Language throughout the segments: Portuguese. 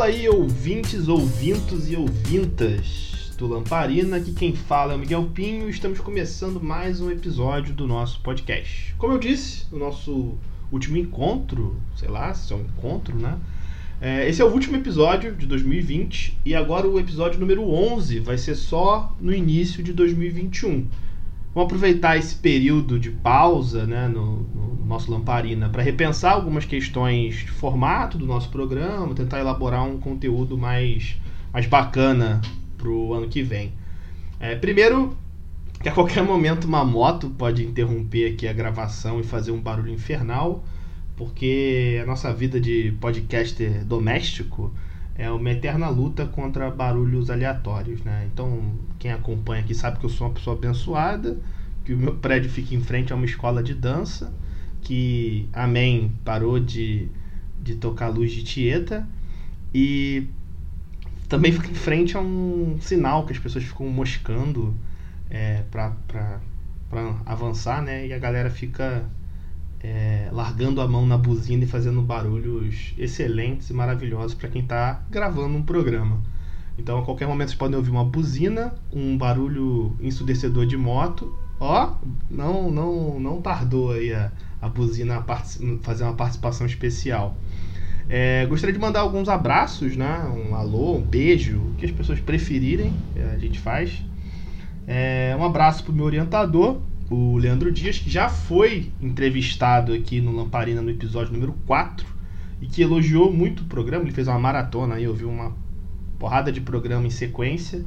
Fala aí, ouvintes, ouvintos e ouvintas do Lamparina. Aqui quem fala é o Miguel Pinho e estamos começando mais um episódio do nosso podcast. Como eu disse, o nosso último encontro, sei lá se é um encontro, né? É, esse é o último episódio de 2020 e agora o episódio número 11 vai ser só no início de 2021. Vamos aproveitar esse período de pausa né, no, no nosso Lamparina para repensar algumas questões de formato do nosso programa, tentar elaborar um conteúdo mais, mais bacana para o ano que vem. É, primeiro, que a qualquer momento uma moto pode interromper aqui a gravação e fazer um barulho infernal, porque a nossa vida de podcaster doméstico é uma eterna luta contra barulhos aleatórios, né? Então, quem acompanha aqui sabe que eu sou uma pessoa abençoada, que o meu prédio fica em frente a uma escola de dança, que Amém parou de, de tocar luz de Tieta e também fica em frente a um sinal que as pessoas ficam moscando é, para avançar, né? E a galera fica é, largando a mão na buzina e fazendo barulhos excelentes e maravilhosos para quem está gravando um programa. Então, a qualquer momento vocês podem ouvir uma buzina, um barulho ensurdecedor de moto. Ó, não, não, não tardou aí a, a buzina a fazer uma participação especial. É, gostaria de mandar alguns abraços, né? Um alô, um beijo, o que as pessoas preferirem, é, a gente faz. É, um abraço para o meu orientador, o Leandro Dias, que já foi entrevistado aqui no Lamparina no episódio número 4 e que elogiou muito o programa. Ele fez uma maratona aí, ouviu uma porrada de programa em sequência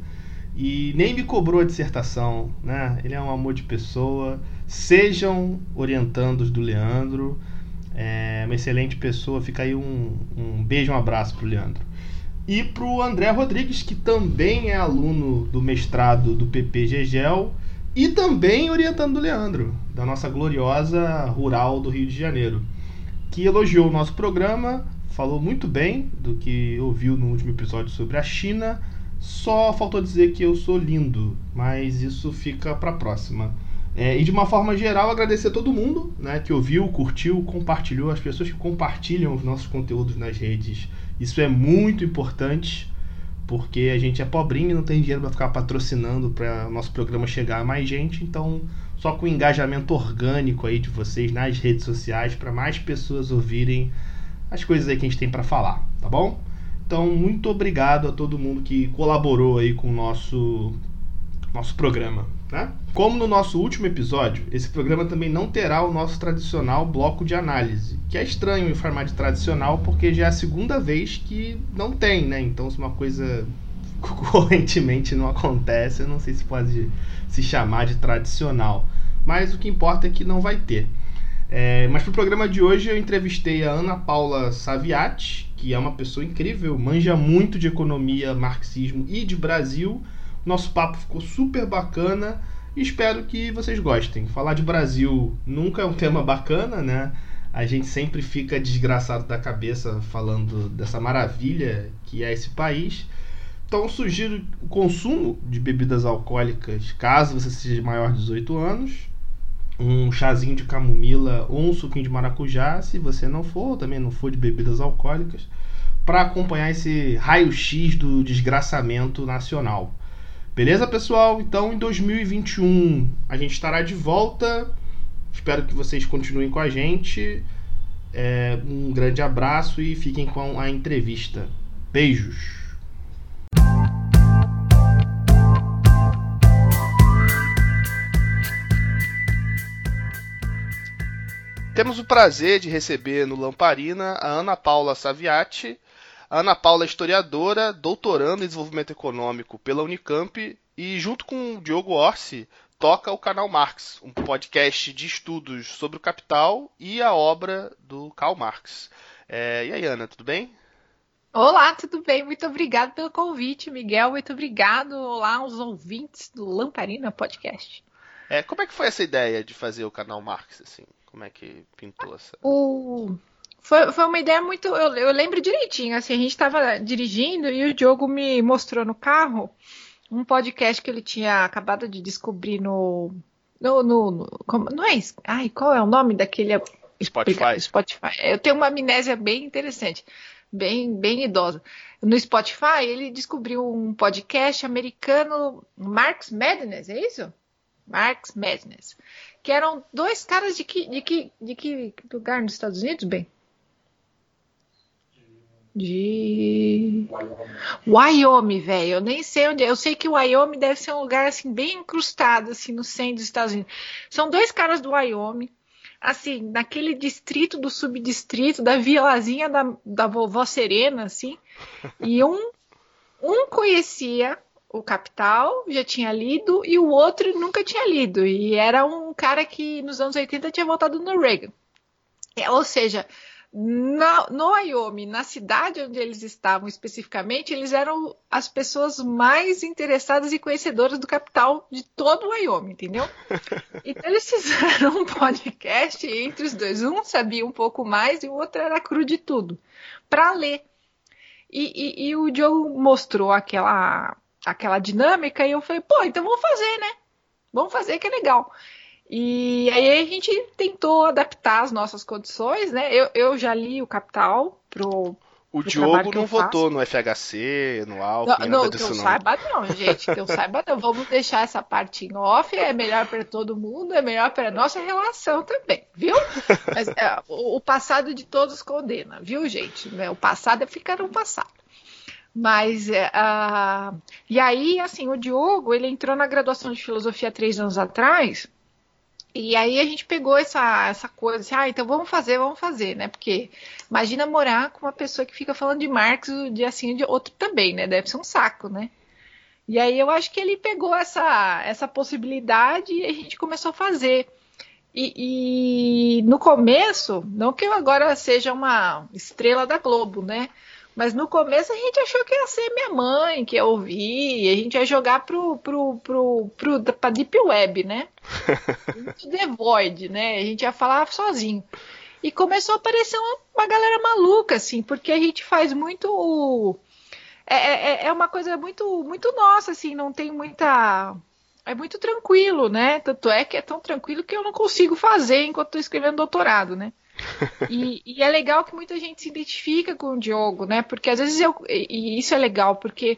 e nem me cobrou a dissertação, né? Ele é um amor de pessoa. Sejam orientandos do Leandro. É uma excelente pessoa. Fica aí um, um beijo, um abraço pro Leandro. E pro André Rodrigues, que também é aluno do mestrado do PP e também orientando o Leandro, da nossa gloriosa rural do Rio de Janeiro, que elogiou o nosso programa, falou muito bem do que ouviu no último episódio sobre a China. Só faltou dizer que eu sou lindo, mas isso fica para próxima. É, e de uma forma geral, agradecer a todo mundo né, que ouviu, curtiu, compartilhou, as pessoas que compartilham os nossos conteúdos nas redes. Isso é muito importante porque a gente é pobrinho e não tem dinheiro para ficar patrocinando para nosso programa chegar a mais gente, então só com o engajamento orgânico aí de vocês nas redes sociais para mais pessoas ouvirem as coisas aí que a gente tem para falar, tá bom? Então, muito obrigado a todo mundo que colaborou aí com o nosso nosso programa, né? Como no nosso último episódio, esse programa também não terá o nosso tradicional bloco de análise, que é estranho em formato tradicional porque já é a segunda vez que não tem, né? Então, se uma coisa correntemente não acontece, eu não sei se pode se chamar de tradicional. Mas o que importa é que não vai ter. É, mas para o programa de hoje eu entrevistei a Ana Paula Saviati, que é uma pessoa incrível, manja muito de economia, marxismo e de Brasil nosso papo ficou super bacana e espero que vocês gostem. Falar de Brasil nunca é um tema bacana, né? A gente sempre fica desgraçado da cabeça falando dessa maravilha que é esse país. Então sugiro o consumo de bebidas alcoólicas caso você seja maior de 18 anos. Um chazinho de camomila ou um suquinho de maracujá, se você não for, também não for de bebidas alcoólicas, para acompanhar esse raio-x do desgraçamento nacional. Beleza, pessoal? Então, em 2021 a gente estará de volta. Espero que vocês continuem com a gente. É, um grande abraço e fiquem com a entrevista. Beijos! Temos o prazer de receber no Lamparina a Ana Paula Saviati, Ana Paula é historiadora, doutorando em desenvolvimento econômico pela Unicamp e, junto com o Diogo Orsi, toca o canal Marx, um podcast de estudos sobre o capital e a obra do Karl Marx. É, e aí, Ana, tudo bem? Olá, tudo bem? Muito obrigado pelo convite, Miguel. Muito obrigado. Olá aos ouvintes do Lamparina Podcast. É, como é que foi essa ideia de fazer o canal Marx, assim? Como é que pintou essa? O foi, foi uma ideia muito. Eu, eu lembro direitinho. Assim, a gente estava dirigindo e o Diogo me mostrou no carro um podcast que ele tinha acabado de descobrir no. No, no, no como, não é isso? Ai, qual é o nome daquele. Spotify. Spotify. Eu tenho uma amnésia bem interessante, bem, bem idosa. no Spotify, ele descobriu um podcast americano, Marx Madness, é isso? Marx Madness. Que eram dois caras de que, de que, de que lugar nos Estados Unidos, bem? De Wyoming, velho. Eu nem sei onde é. Eu sei que o Wyoming deve ser um lugar assim bem incrustado assim no centro dos Estados Unidos. São dois caras do Wyoming, assim, naquele distrito do subdistrito da vilazinha da, da vovó Serena, assim. E um um conhecia o Capital, já tinha lido, e o outro nunca tinha lido. E era um cara que nos anos 80 tinha voltado no Reagan. É, ou seja, na, no Wyoming, na cidade onde eles estavam especificamente, eles eram as pessoas mais interessadas e conhecedoras do capital de todo o Wyoming, entendeu? Então eles fizeram um podcast entre os dois. Um sabia um pouco mais e o outro era cru de tudo, para ler. E, e, e, o Joe mostrou aquela, aquela dinâmica e eu falei, pô, então vamos fazer, né? Vamos fazer que é legal. E aí a gente tentou adaptar as nossas condições, né? Eu, eu já li o Capital pro. O pro Diogo não votou no FHC, no Alckmin, não, não, que eu não. saiba não, gente, que eu saiba não. Vamos deixar essa parte em off, é melhor para todo mundo, é melhor para nossa relação também, viu? Mas é, o, o, passado de todos condena, viu, gente? O passado é ficar no passado. Mas, uh, e aí, assim, o Diogo, ele entrou na graduação de filosofia três anos atrás, e aí a gente pegou essa, essa coisa, assim, ah, então vamos fazer, vamos fazer, né? Porque imagina morar com uma pessoa que fica falando de Marx dia assim de outro também, né? Deve ser um saco, né? E aí eu acho que ele pegou essa, essa possibilidade e a gente começou a fazer. E, e no começo, não que eu agora seja uma estrela da Globo, né? Mas no começo a gente achou que ia ser minha mãe, que ia ouvir, a gente ia jogar pro, pro, pro, pro, pra Deep Web, né? The Void, né? A gente ia falar sozinho. E começou a aparecer uma, uma galera maluca, assim, porque a gente faz muito. É, é, é uma coisa muito, muito nossa, assim, não tem muita. É muito tranquilo, né? Tanto é que é tão tranquilo que eu não consigo fazer enquanto estou escrevendo doutorado, né? E, e, é legal que muita gente se identifica com o Diogo, né? Porque às vezes eu. E isso é legal, porque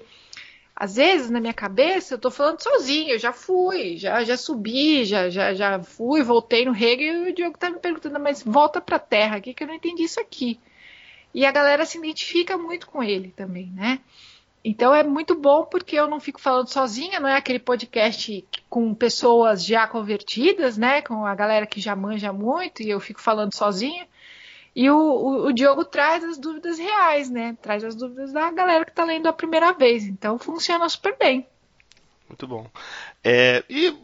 às vezes na minha cabeça eu tô falando sozinho, eu já fui, já, já subi, já, já, já fui, voltei no Hegel e o Diogo tá me perguntando, mas volta pra terra aqui que eu não entendi isso aqui. E a galera se identifica muito com ele também, né? Então é muito bom porque eu não fico falando sozinha, não é aquele podcast com pessoas já convertidas, né? Com a galera que já manja muito e eu fico falando sozinha. E o, o, o Diogo traz as dúvidas reais, né? Traz as dúvidas da galera que está lendo a primeira vez. Então funciona super bem. Muito bom. É, e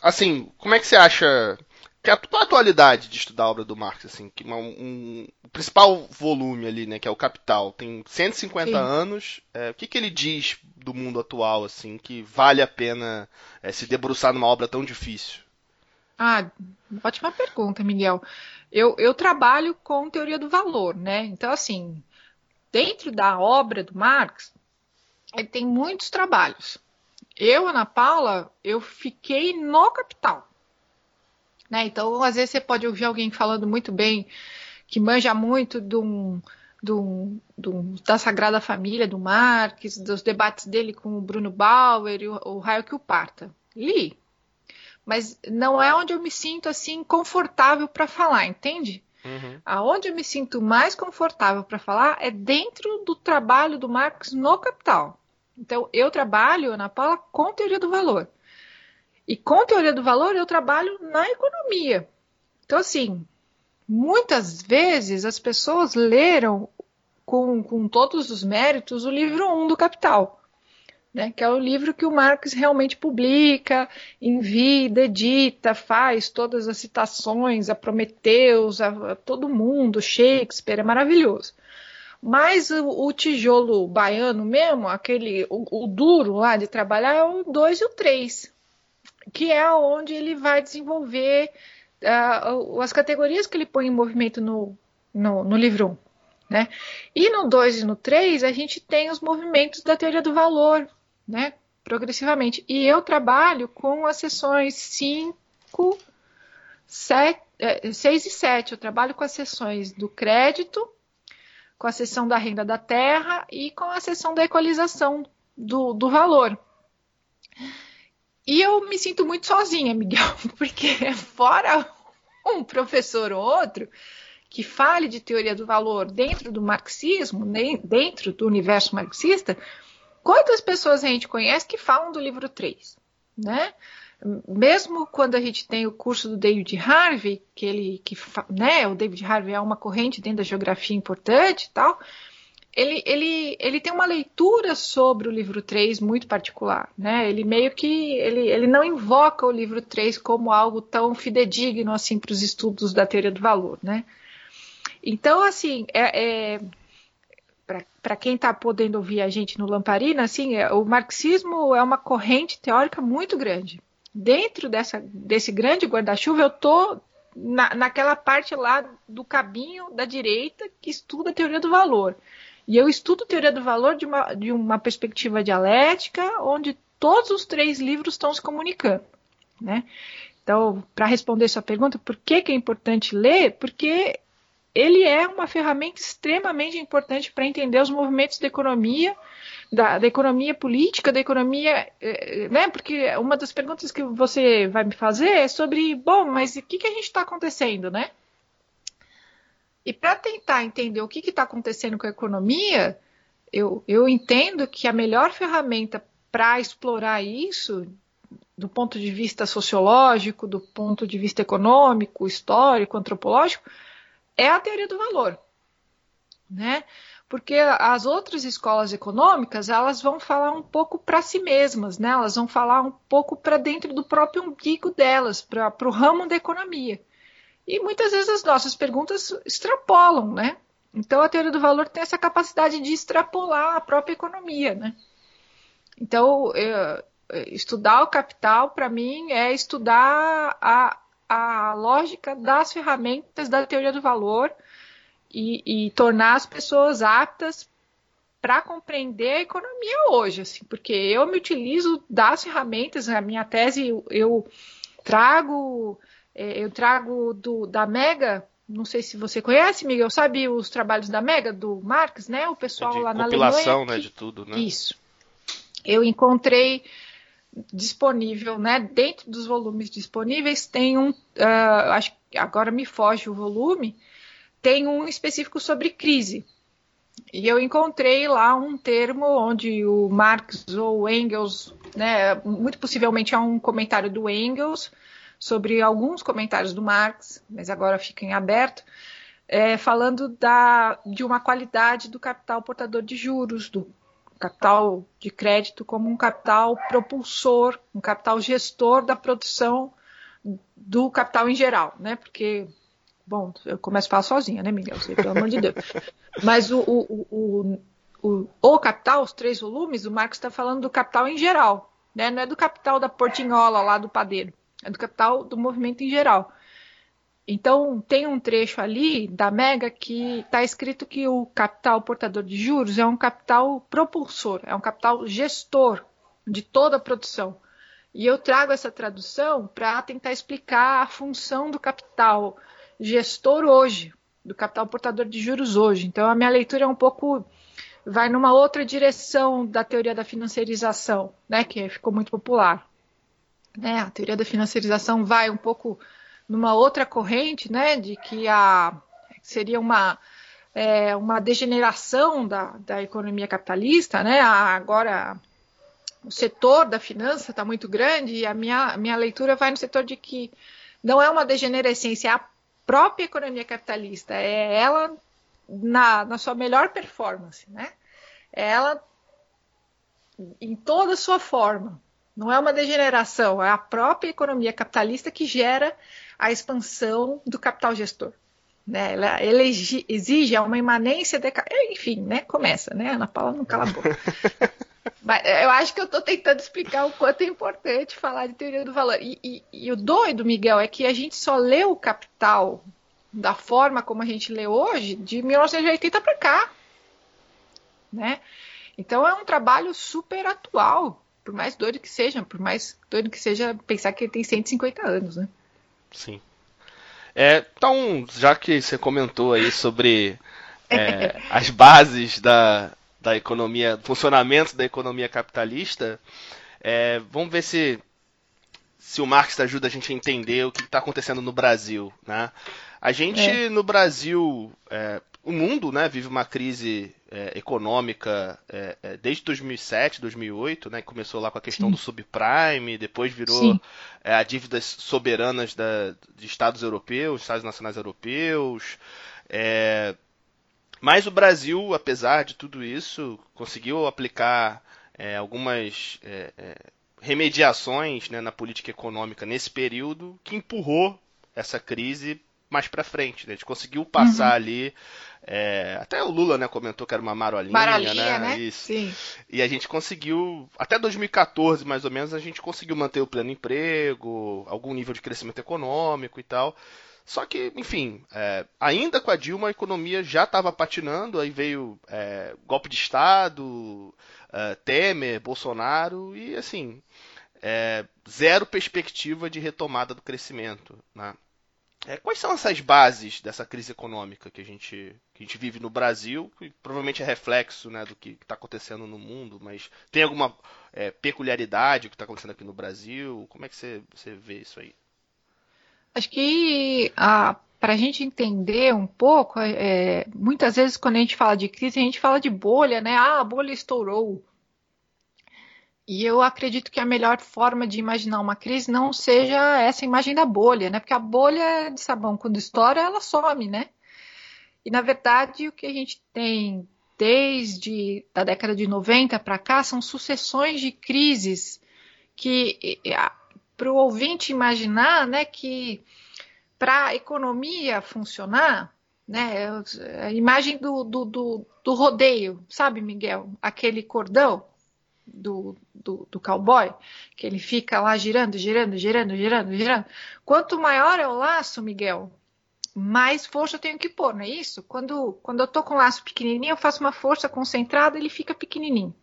assim, como é que você acha que a, a atualidade de estudar a obra do Marx, assim, que um, um, o principal volume ali, né, que é o Capital, tem 150 Sim. anos. É, o que, que ele diz do mundo atual, assim, que vale a pena é, se debruçar numa obra tão difícil? Ah, ótima pergunta, Miguel. Eu, eu trabalho com teoria do valor, né? Então, assim, dentro da obra do Marx, ele tem muitos trabalhos. Eu, Ana Paula, eu fiquei no Capital. Né? Então, às vezes você pode ouvir alguém falando muito bem, que manja muito de um, de um, de um, da Sagrada Família, do Marx, dos debates dele com o Bruno Bauer o, o Raio que o Parta. Li. Mas não é onde eu me sinto assim confortável para falar, entende? Uhum. Aonde eu me sinto mais confortável para falar é dentro do trabalho do Marx no Capital. Então, eu trabalho, Ana Paula, com teoria do valor. E com teoria do valor eu trabalho na economia. Então, assim, muitas vezes as pessoas leram com, com todos os méritos o livro 1 um do Capital, né, que é o livro que o Marx realmente publica, envia, edita, faz todas as citações a Prometeus, a, a todo mundo, Shakespeare, é maravilhoso. Mas o, o, tijolo baiano mesmo, aquele o, o, duro lá de trabalhar é o 2 e o 3 que é onde ele vai desenvolver uh, as categorias que ele põe em movimento no, no, no livro 1. Né? E no 2 e no 3, a gente tem os movimentos da teoria do valor, né? progressivamente. E eu trabalho com as sessões 5, 6 e 7. Eu trabalho com as sessões do crédito, com a seção da renda da terra e com a seção da equalização do, do valor. E eu me sinto muito sozinha, Miguel, porque fora um professor ou outro que fale de teoria do valor dentro do marxismo, dentro do universo marxista, quantas pessoas a gente conhece que falam do livro 3, né? mesmo quando a gente tem o curso do David Harvey, que ele, que, né, o David Harvey é uma corrente dentro da geografia importante e tal, ele, ele, ele tem uma leitura sobre o livro 3 muito particular, né? Ele meio que ele, ele não invoca o livro 3 como algo tão fidedigno assim para os estudos da teoria do valor, né? Então, assim, é, é para quem está podendo ouvir a gente no Lamparina, assim, é, o marxismo é uma corrente teórica muito grande dentro dessa, desse grande guarda-chuva, eu estou na, naquela parte lá do cabinho da direita que estuda a teoria do valor. E eu estudo teoria do valor de uma, de uma perspectiva dialética, onde todos os três livros estão se comunicando. Né? Então, para responder sua pergunta, por que, que é importante ler? Porque ele é uma ferramenta extremamente importante para entender os movimentos da economia da, da economia política, da economia, eh, né? Porque uma das perguntas que você vai me fazer é sobre, bom, mas o que, que a gente está acontecendo, né? E para tentar entender o que está acontecendo com a economia, eu, eu entendo que a melhor ferramenta para explorar isso, do ponto de vista sociológico, do ponto de vista econômico, histórico, antropológico, é a teoria do valor, né? porque as outras escolas econômicas elas vão falar um pouco para si mesmas, né? Elas vão falar um pouco para dentro do próprio umbigo delas, para o ramo da economia. E muitas vezes as nossas perguntas extrapolam, né? Então a teoria do valor tem essa capacidade de extrapolar a própria economia, né? Então eu, estudar o capital para mim é estudar a, a lógica das ferramentas da teoria do valor e, e tornar as pessoas aptas para compreender a economia hoje, assim, porque eu me utilizo das ferramentas, a minha tese eu, eu trago é, eu trago do, da Mega, não sei se você conhece, Miguel, sabe os trabalhos da Mega, do Marx, né? O pessoal é lá na Alemanha. Compilação, né, de tudo, né? Isso. Eu encontrei disponível, né? Dentro dos volumes disponíveis tem um, uh, acho agora me foge o volume, tem um específico sobre crise. E eu encontrei lá um termo onde o Marx ou Engels, né, muito possivelmente é um comentário do Engels sobre alguns comentários do Marx, mas agora fica em aberto, é, falando da, de uma qualidade do capital portador de juros, do capital de crédito como um capital propulsor, um capital gestor da produção do capital em geral, né? Porque Bom, eu começo a falar sozinha, né, Miguel? Sei, pelo amor de Deus. Mas o, o, o, o, o capital, os três volumes, o Marcos está falando do capital em geral. Né? Não é do capital da portinhola lá do padeiro. É do capital do movimento em geral. Então, tem um trecho ali da Mega que está escrito que o capital portador de juros é um capital propulsor, é um capital gestor de toda a produção. E eu trago essa tradução para tentar explicar a função do capital, gestor hoje, do capital portador de juros hoje. Então a minha leitura é um pouco vai numa outra direção da teoria da financiarização, né, que ficou muito popular. Né, a teoria da financiarização vai um pouco numa outra corrente, né, de que a seria uma é, uma degeneração da, da economia capitalista, né? Agora o setor da finança está muito grande e a minha, minha leitura vai no setor de que não é uma degenerescência, é a própria economia capitalista, é ela na, na sua melhor performance, né? É ela em toda a sua forma. Não é uma degeneração, é a própria economia capitalista que gera a expansão do capital gestor. Né? Ela, exige uma imanência, de, enfim, né? começa, né? Ana Paula não cala a boca. Mas eu acho que eu estou tentando explicar o quanto é importante falar de teoria do valor. E, e, e, o doido, Miguel, é que a gente só lê o Capital da forma como a gente lê hoje de 1980 para cá. Né? Então é um trabalho super atual, por mais doido que seja, por mais doido que seja pensar que ele tem 150 anos. Né? Sim. É, então, já que você comentou aí sobre é, as bases da, da economia, funcionamento da economia capitalista, é, vamos ver se, se o Marx ajuda a gente a entender o que está acontecendo no Brasil. Né? A gente, é. no Brasil, é, o mundo né, vive uma crise é, econômica é, é, desde 2007, 2008, né, começou lá com a questão Sim. do subprime, depois virou é, a dívidas soberanas da, de estados europeus, estados nacionais europeus. É, mas o Brasil, apesar de tudo isso, conseguiu aplicar é, algumas remediações né, na política econômica nesse período que empurrou essa crise mais para frente. Né? A gente conseguiu passar uhum. ali é, até o Lula né, comentou que era uma marolinha, marolinha né? né? Isso. Sim. E a gente conseguiu, até 2014 mais ou menos, a gente conseguiu manter o pleno emprego, algum nível de crescimento econômico e tal. Só que, enfim, é, ainda com a Dilma a economia já estava patinando, aí veio é, golpe de Estado, é, Temer, Bolsonaro, e assim, é, zero perspectiva de retomada do crescimento. Né? É, quais são essas bases dessa crise econômica que a gente, que a gente vive no Brasil, que provavelmente é reflexo né, do que está acontecendo no mundo, mas tem alguma é, peculiaridade que está acontecendo aqui no Brasil? Como é que você, você vê isso aí? Acho que para a gente entender um pouco, é, muitas vezes quando a gente fala de crise, a gente fala de bolha, né? Ah, a bolha estourou. E eu acredito que a melhor forma de imaginar uma crise não seja essa imagem da bolha, né? Porque a bolha de sabão, quando estoura, ela some, né? E na verdade, o que a gente tem desde a década de 90 para cá são sucessões de crises que para o ouvinte imaginar, né, que para a economia funcionar, né, a imagem do, do, do, do rodeio, sabe, Miguel? Aquele cordão do, do, do cowboy, que ele fica lá girando, girando, girando, girando, girando. Quanto maior é o laço, Miguel, mais força eu tenho que pôr, não é isso? Quando, quando eu tô com o laço pequenininho, eu faço uma força concentrada, ele fica pequenininho.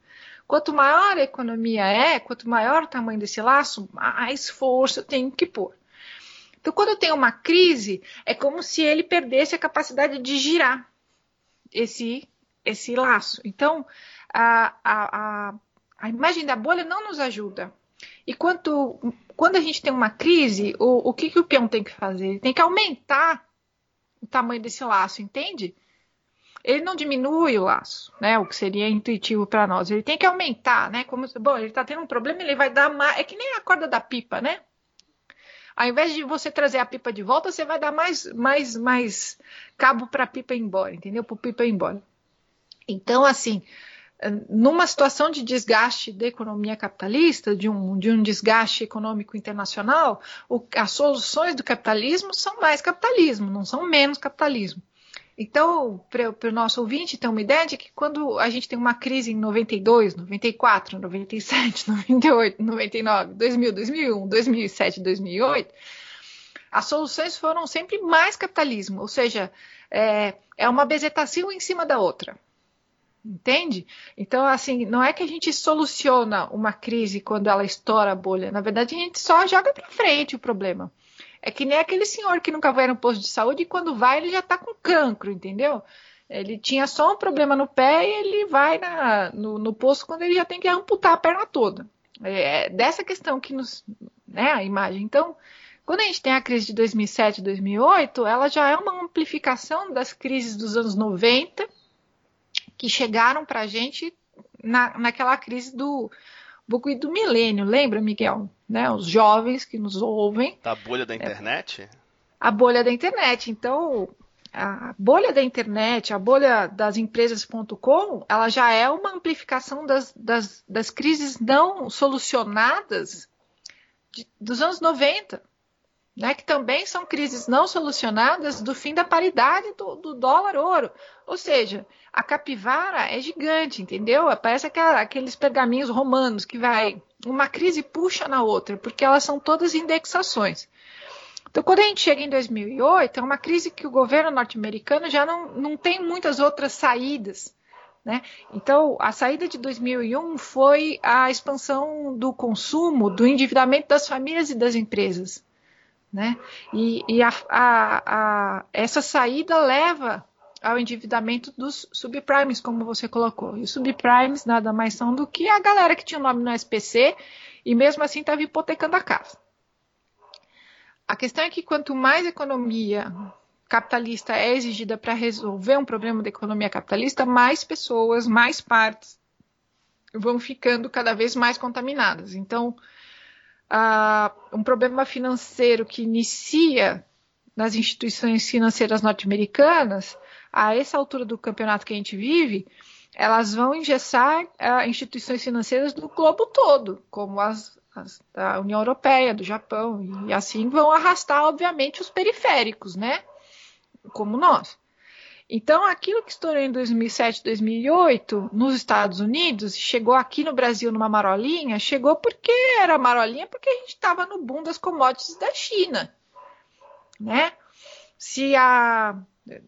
Quanto maior a economia é, quanto maior o tamanho desse laço, mais força eu tenho que pôr. Então, quando tenho uma crise, é como se ele perdesse a capacidade de girar esse, esse laço. Então, a, a, a imagem da bolha não nos ajuda. E quanto, quando a gente tem uma crise, o, o que, que o peão tem que fazer? Ele tem que aumentar o tamanho desse laço, entende? Ele não diminui o laço, né? O que seria intuitivo para nós. Ele tem que aumentar, né? Como, bom, ele está tendo um problema, ele vai dar mais. É que nem a corda da pipa, né? Ao invés de você trazer a pipa de volta, você vai dar mais, mais, mais cabo para a pipa ir embora, entendeu? Para pipa ir embora. Então, assim, numa situação de desgaste da economia capitalista, de um, de um desgaste econômico internacional, o, as soluções do capitalismo são mais capitalismo, não são menos capitalismo. Então, para o nosso ouvinte ter uma ideia de que quando a gente tem uma crise em 92, 94, 97, 98, 99, 2000, 2001, 2007, 2008, as soluções foram sempre mais capitalismo, ou seja, é, é uma bezetacil em cima da outra. Entende? Então, assim, não é que a gente soluciona uma crise quando ela estoura a bolha. Na verdade, a gente só joga para frente o problema. É que nem aquele senhor que nunca vai no posto de saúde e quando vai ele já está com cancro, entendeu? Ele tinha só um problema no pé e ele vai na, no, no posto quando ele já tem que amputar a perna toda. É, é dessa questão que nos. Né, a imagem. Então, quando a gente tem a crise de 2007 2008, ela já é uma amplificação das crises dos anos 90 que chegaram para a gente na, naquela crise do bugui do milênio, lembra, Miguel? Né? Os jovens que nos ouvem. Da bolha da é. internet? É, a bolha da internet. Então, a bolha da internet, a bolha das empresas.com, ela já é uma amplificação das, das, das crises não solucionadas de, dos anos 90 né, que também são crises não solucionadas do fim da paridade do, do dólar-ouro. Ou seja, a capivara é gigante, entendeu? Parece aquela, aqueles pergaminhos romanos que vai. Uma crise puxa na outra, porque elas são todas indexações. Então, quando a gente chega em 2008, é uma crise que o governo norte-americano já não, não tem muitas outras saídas. Né? Então, a saída de 2001 foi a expansão do consumo, do endividamento das famílias e das empresas. Né? E, e a, a, a, essa saída leva ao endividamento dos subprimes, como você colocou. E os subprimes nada mais são do que a galera que tinha o nome no SPC e mesmo assim estava hipotecando a casa. A questão é que quanto mais economia capitalista é exigida para resolver um problema da economia capitalista, mais pessoas, mais partes vão ficando cada vez mais contaminadas. Então, uh, um problema financeiro que inicia nas instituições financeiras norte-americanas, a essa altura do campeonato que a gente vive, elas vão engessar uh, instituições financeiras do globo todo, como as, as, da União Europeia, do Japão, e assim vão arrastar, obviamente, os periféricos, né? Como nós. Então, aquilo que estourou em 2007, 2008 nos Estados Unidos, chegou aqui no Brasil numa marolinha, chegou porque era marolinha, porque a gente estava no boom das commodities da China, né? Se a,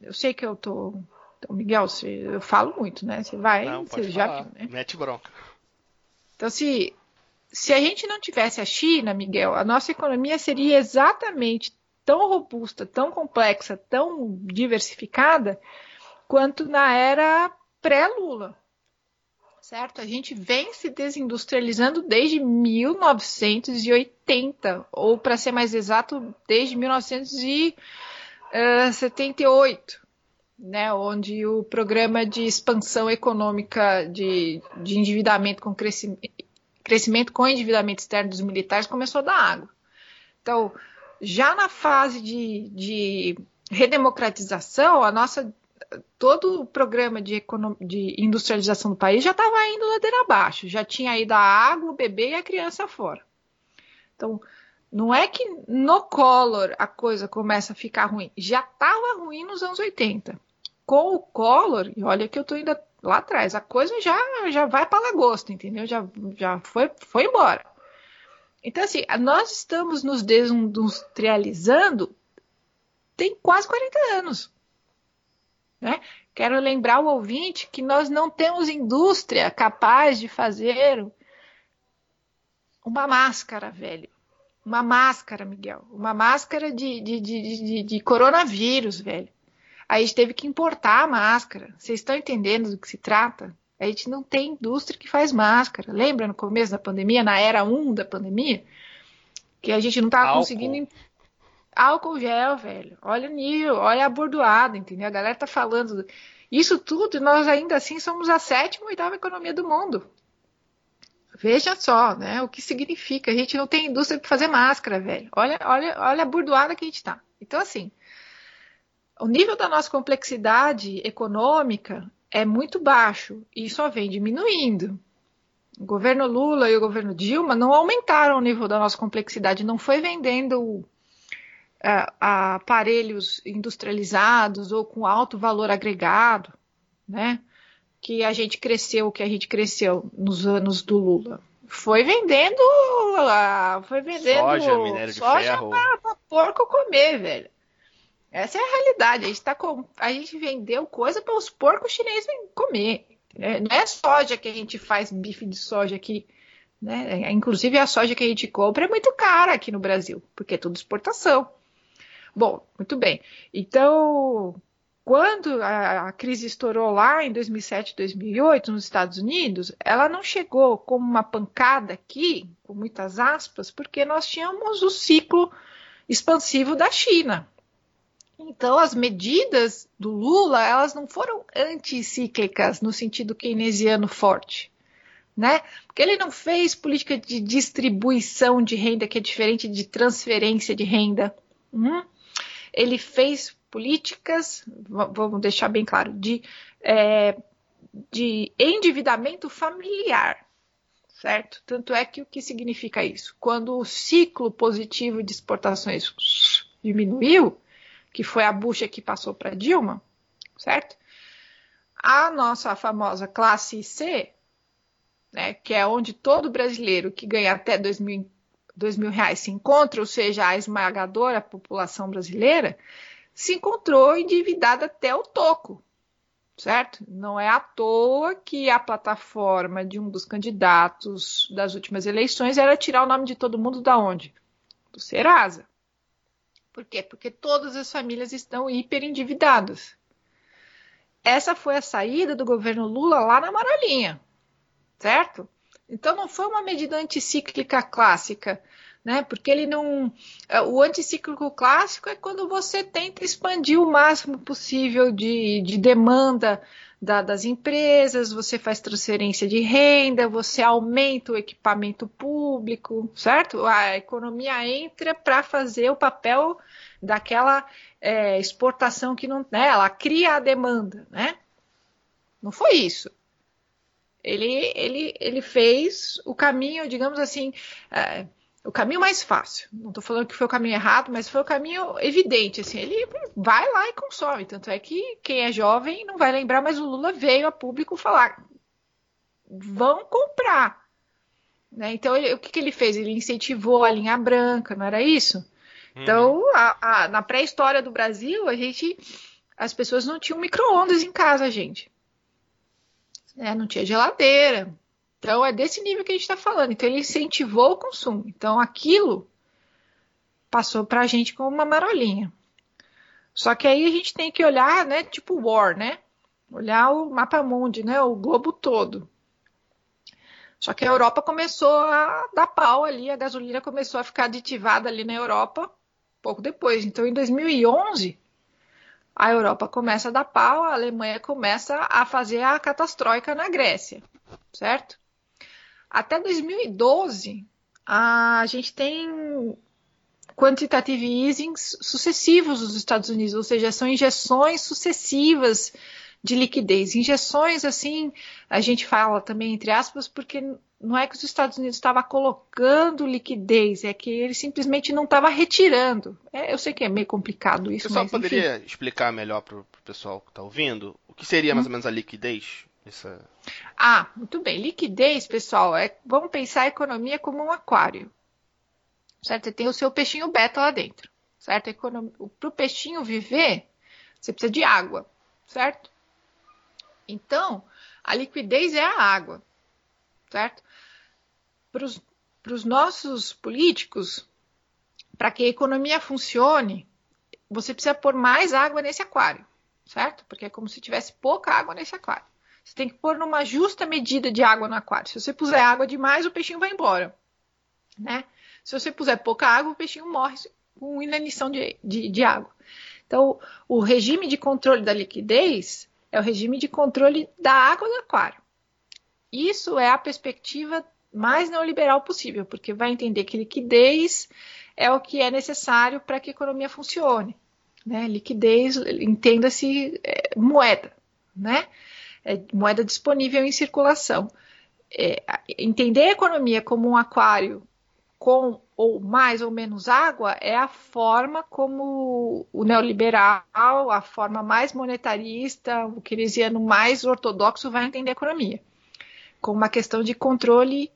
eu sei que eu tô, então, Miguel, eu falo muito, né? Você vai, não, você já, falar. né? mete bronca. Então, se se a gente não tivesse a China, Miguel, a nossa economia seria exatamente tão robusta, tão complexa, tão diversificada quanto na era pré-Lula. Certo? A gente vem se desindustrializando desde 1980, ou para ser mais exato, desde 1978, né, onde o programa de expansão econômica de, de endividamento com crescimento, crescimento com endividamento externo dos militares começou a dar água. Então, já na fase de, de redemocratização, a nossa todo o programa de, de industrialização do país já estava indo ladeira abaixo, já tinha ido a água, o bebê e a criança fora. Então, não é que no Collor a coisa começa a ficar ruim, já estava ruim nos anos 80. Com o Collor, e olha que eu estou ainda lá atrás, a coisa já, já vai para lagosta, entendeu? Já, já foi, foi embora. Então, assim, nós estamos nos desindustrializando tem quase 40 anos. Né? Quero lembrar o ouvinte que nós não temos indústria capaz de fazer uma máscara, velho. Uma máscara, Miguel. Uma máscara de, de, de, de, de coronavírus, velho. A gente teve que importar a máscara. Vocês estão entendendo do que se trata? A gente não tem indústria que faz máscara. Lembra no começo da pandemia, na era 1 da pandemia? Que a gente não estava conseguindo. Álcool gel, velho. Olha o nível, olha a bordoada, entendeu? A galera tá falando. Isso tudo, nós ainda assim somos a sétima ou oitava economia do mundo. Veja só, né? O que significa. A gente não tem indústria para fazer máscara, velho. Olha, olha, olha a bordoada que a gente tá. Então, assim, o nível da nossa complexidade econômica é muito baixo e só vem diminuindo. O governo Lula e o governo Dilma não aumentaram o nível da nossa complexidade, não foi vendendo uh, aparelhos industrializados ou com alto valor agregado, né? Que a gente cresceu, que a gente cresceu nos anos do Lula. Foi vendendo, foi vendendo soja, minério de soja ferro. Para porco comer, velho. Essa é a realidade. A gente, tá com... a gente vendeu coisa para os porcos chineses comer. Né? Não é soja que a gente faz bife de soja aqui. Né? Inclusive a soja que a gente compra é muito cara aqui no Brasil, porque é tudo exportação. Bom, muito bem. Então, quando a, crise estourou lá em 2007, 2008 nos Estados Unidos, ela não chegou como uma pancada aqui, com muitas aspas, porque nós tínhamos o ciclo expansivo da China. Então, as medidas do Lula, elas não foram anticíclicas no sentido keynesiano forte, né? Porque ele não fez política de distribuição de renda, que é diferente de transferência de renda. Hum? Ele fez políticas, vamos deixar bem claro, de, é, de endividamento familiar, certo? Tanto é que o que significa isso? Quando o ciclo positivo de exportações diminuiu, que foi a bucha que passou para Dilma, certo? A nossa famosa classe C, né, que é onde todo brasileiro que ganha até dois mil, dois mil reais se encontra, ou seja, a esmagadora população brasileira, se encontrou endividada até o toco, certo? Não é à toa que a plataforma de um dos candidatos das últimas eleições era tirar o nome de todo mundo da onde? Do Serasa. Por quê? Porque todas as famílias estão hiper endividadas. essa foi a saída do governo Lula lá na Marolinha, certo? Então não foi uma medida anticíclica clássica, né? Porque ele não. É, o anticíclico clássico é quando você tenta expandir o máximo possível de, de demanda da, das empresas, você faz transferência de renda, você aumenta o equipamento público, certo? A economia entra para fazer o papel daquela é, exportação que não. Né? Ela cria a demanda, né? Não foi isso ele, ele, ele fez o caminho, digamos assim, é, o caminho mais fácil. Não estou falando que foi o caminho errado, mas foi o caminho evidente. Assim, ele vai lá e consome. Tanto é que quem é jovem não vai lembrar, mas o Lula veio a público falar: vão comprar. Né? Então, ele, o que, que, ele fez? Ele incentivou a linha branca, não era isso? Uhum. Então, a, a, na pré-história do Brasil, a gente, as pessoas não tinham micro-ondas em casa, gente né? não tinha geladeira. Então é desse nível que a gente está falando. Então ele incentivou o consumo. Então aquilo passou para a gente como uma marolinha. Só que aí a gente tem que olhar, né? Tipo War, né? Olhar o mapa mundi, né? O globo todo. Só que a Europa começou a dar pau ali, a gasolina começou a ficar aditivada ali na Europa pouco depois. Então, em 2011, a Europa começa a dar pau, a Alemanha começa a fazer a catastrófica na Grécia, certo? Até 2012, a gente tem quantitative easings sucessivos nos Estados Unidos, ou seja, são injeções sucessivas de liquidez. Injeções, assim, a gente fala também entre aspas, porque não é que os Estados Unidos estava colocando liquidez, é que ele simplesmente não estava retirando. É, eu sei que é meio complicado isso. Você só poderia enfim. explicar melhor para o pessoal que está ouvindo o que seria mais hum. ou menos a liquidez? Essa... Ah, muito bem. Liquidez, pessoal, é vamos pensar a economia como um aquário, certo? Você tem o seu peixinho beta lá dentro, certo? Para o peixinho viver, você precisa de água, certo? Então, a liquidez é a água, certo? Para os nossos políticos, para que a economia funcione, você precisa pôr mais água nesse aquário, certo? Porque é como se tivesse pouca água nesse aquário. Você tem que pôr numa justa medida de água no aquário. Se você puser água demais, o peixinho vai embora, né? Se você puser pouca água, o peixinho morre com inanição de, de, de água. Então, o regime de controle da liquidez é o regime de controle da água do aquário. Isso é a perspectiva mais neoliberal possível, porque vai entender que liquidez é o que é necessário para que a economia funcione. Né? Liquidez, entenda-se é, moeda, né? É, moeda disponível em circulação. É, entender a economia como um aquário com ou mais ou menos água é a forma como o neoliberal, a forma mais monetarista, o keynesiano mais ortodoxo vai entender a economia, como uma questão de controle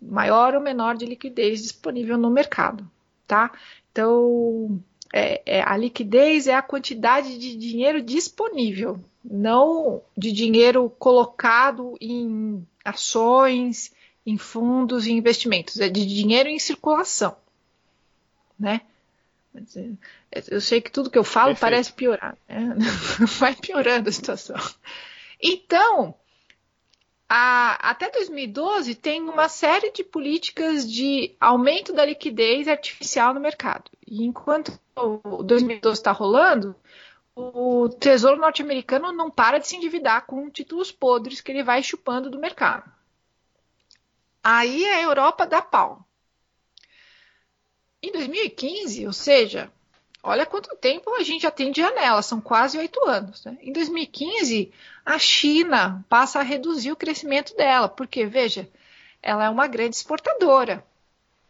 maior ou menor de liquidez disponível no mercado, tá? Então, é, é, a liquidez é a quantidade de dinheiro disponível, não de dinheiro colocado em ações, em fundos e investimentos, é de dinheiro em circulação, né? Eu sei que tudo que eu falo Perfeito. parece piorar, né? vai piorando a situação. Então, a, até 2012 tem uma série de políticas de aumento da liquidez artificial no mercado. E enquanto o 2012 está rolando, o Tesouro norte-americano não para de se endividar com títulos podres que ele vai chupando do mercado. Aí a Europa dá pau. Em 2015, ou seja, olha quanto tempo a gente já tem de janela, são quase oito anos. Né? Em 2015, a China passa a reduzir o crescimento dela, porque, veja, ela é uma grande exportadora.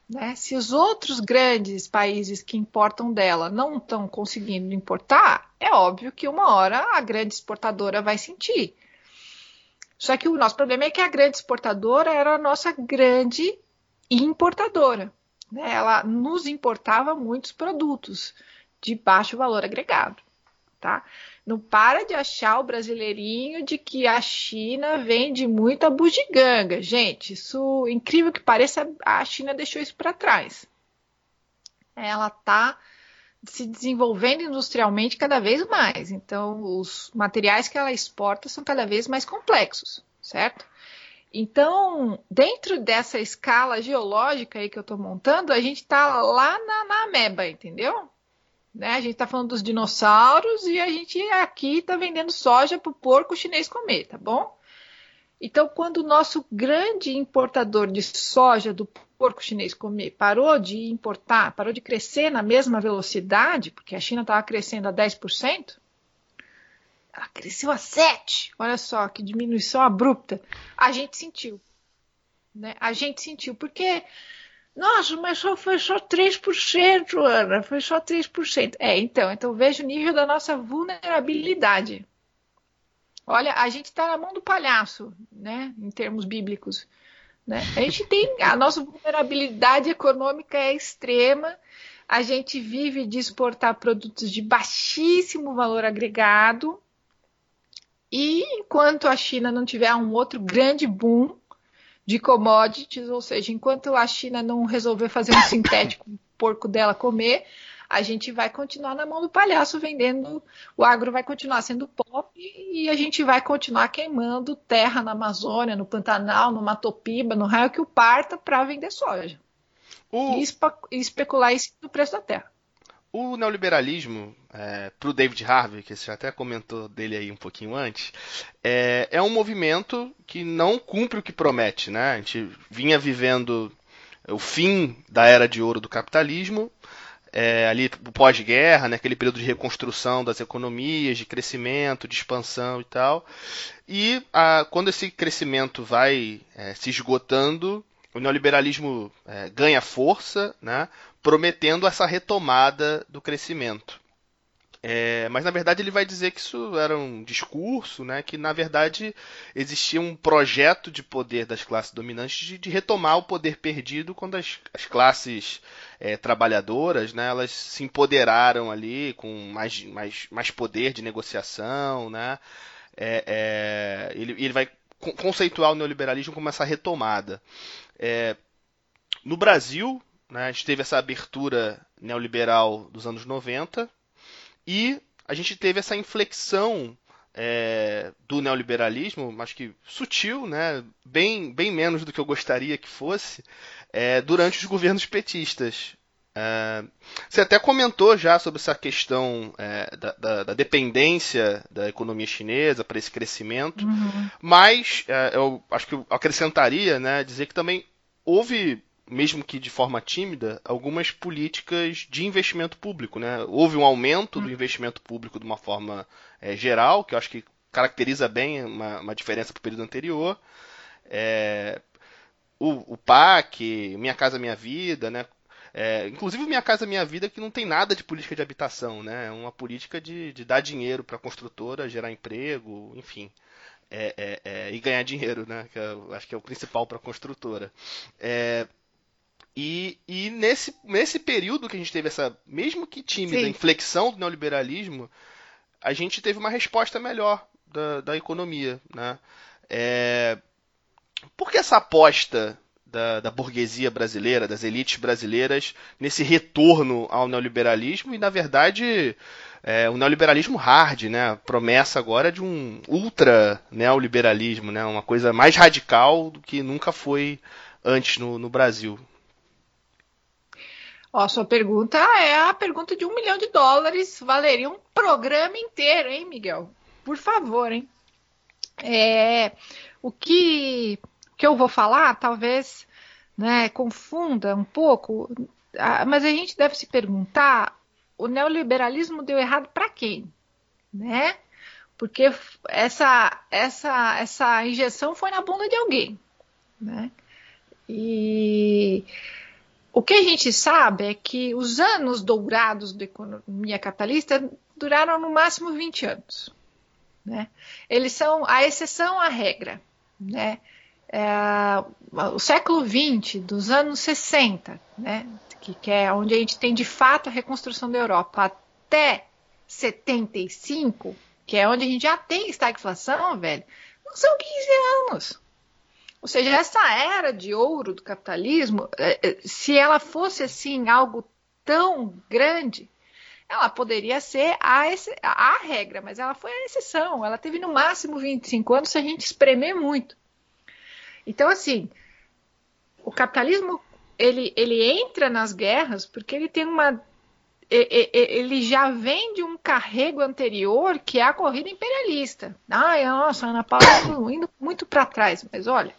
Né? Se os outros grandes países que importam dela não estão conseguindo importar, é óbvio que uma hora a grande exportadora vai sentir. Só que o nosso problema é que a grande exportadora era a nossa grande importadora. Né? Ela nos importava muitos produtos de baixo valor agregado. Tá? Não para de achar o brasileirinho de que a China vende muita bugiganga. Gente, isso, incrível que pareça, a China deixou isso para trás. Ela está se desenvolvendo industrialmente cada vez mais. Então, os materiais que ela exporta são cada vez mais complexos, certo? Então, dentro dessa escala geológica aí que eu estou montando, a gente está lá na, na ameba, entendeu? Né? A gente está falando dos dinossauros e a gente aqui está vendendo soja para o porco chinês comer, tá bom? Então, quando o nosso grande importador de soja do porco chinês comer parou de importar, parou de crescer na mesma velocidade, porque a China estava crescendo a 10%, ela cresceu a 7%. Olha só que diminuição abrupta. A gente sentiu. Né? A gente sentiu, porque. Nossa, mas só foi só 3%, Ana, foi só 3%. É, então, então veja o nível da nossa vulnerabilidade. Olha, a gente está na mão do palhaço, né, em termos bíblicos. Né? A gente tem a nossa vulnerabilidade econômica é extrema. A gente vive de exportar produtos de baixíssimo valor agregado. E enquanto a China não tiver um outro grande boom de commodities, ou seja, enquanto a China não resolver fazer um sintético porco dela comer, a gente vai continuar na mão do palhaço vendendo, o agro vai continuar sendo pop e a gente vai continuar queimando terra na Amazônia, no Pantanal, no Matopiba, no raio que o parta para vender soja. O... E, e especular isso no preço da terra. O neoliberalismo, é, para o David Harvey, que você até comentou dele aí um pouquinho antes, é, é um movimento que não cumpre o que promete. Né? A gente vinha vivendo o fim da era de ouro do capitalismo, é, ali pós-guerra, né, aquele período de reconstrução das economias, de crescimento, de expansão e tal. E a, quando esse crescimento vai é, se esgotando, o neoliberalismo é, ganha força, né, prometendo essa retomada do crescimento. É, mas na verdade ele vai dizer que isso era um discurso, né, que na verdade existia um projeto de poder das classes dominantes de, de retomar o poder perdido quando as, as classes é, trabalhadoras, né, elas se empoderaram ali com mais, mais, mais poder de negociação, né, é, é ele, ele vai conceituar o neoliberalismo como essa retomada. É, no Brasil, né, a gente teve essa abertura neoliberal dos anos 90, e a gente teve essa inflexão é, do neoliberalismo, acho que sutil, né? bem, bem menos do que eu gostaria que fosse, é, durante os governos petistas. É, você até comentou já sobre essa questão é, da, da, da, dependência da economia chinesa para esse crescimento, uhum. mas é, eu acho que eu acrescentaria né, dizer que também houve mesmo que de forma tímida, algumas políticas de investimento público. Né? Houve um aumento do hum. investimento público de uma forma é, geral, que eu acho que caracteriza bem uma, uma diferença para o período anterior. É, o, o, PAC, Minha Casa Minha Vida, né? É, inclusive Minha Casa Minha Vida que não tem nada de política de habitação, né? É uma política de, de dar dinheiro para a construtora, gerar emprego, enfim. É, é, é, e ganhar dinheiro, né? Que eu acho que é o principal para a construtora. É, e, e nesse, nesse período que a gente teve essa, mesmo que tímida, Sim. inflexão do neoliberalismo, a gente teve uma resposta melhor da, da economia. Né? É, por que essa aposta da, da, burguesia brasileira, das elites brasileiras, nesse retorno ao neoliberalismo e, na verdade, é, um neoliberalismo hard, né? A promessa agora de um ultra neoliberalismo, né? Uma coisa mais radical do que nunca foi antes no, no Brasil. Ó, sua pergunta é a pergunta de um milhão de dólares. Valeria um programa inteiro, hein, Miguel? Por favor, hein? É, o que, que eu vou falar talvez né, confunda um pouco, mas a gente deve se perguntar: o neoliberalismo deu errado para quem? Né? Porque essa, essa, essa injeção foi na bunda de alguém. Né? E o que a gente sabe é que os anos dourados da economia capitalista duraram no máximo 20 anos. Né? Eles são a exceção à regra. Né? É, o século XX, dos anos 60, né? que, que é onde a gente tem de fato a reconstrução da Europa, até 75, que é onde a gente já tem estagflação, velho, não são 15 anos. Ou seja, essa era de ouro do capitalismo, é, é, se ela fosse assim algo tão grande, ela poderia ser a, a regra, mas ela foi a exceção. Ela teve no máximo 25 anos se a gente espremer muito. Então, assim, o capitalismo ele, ele entra nas guerras porque ele tem uma. Ele já vem de um carrego anterior que é a corrida imperialista. Ai, nossa, Ana Paula tá indo muito para trás, mas olha,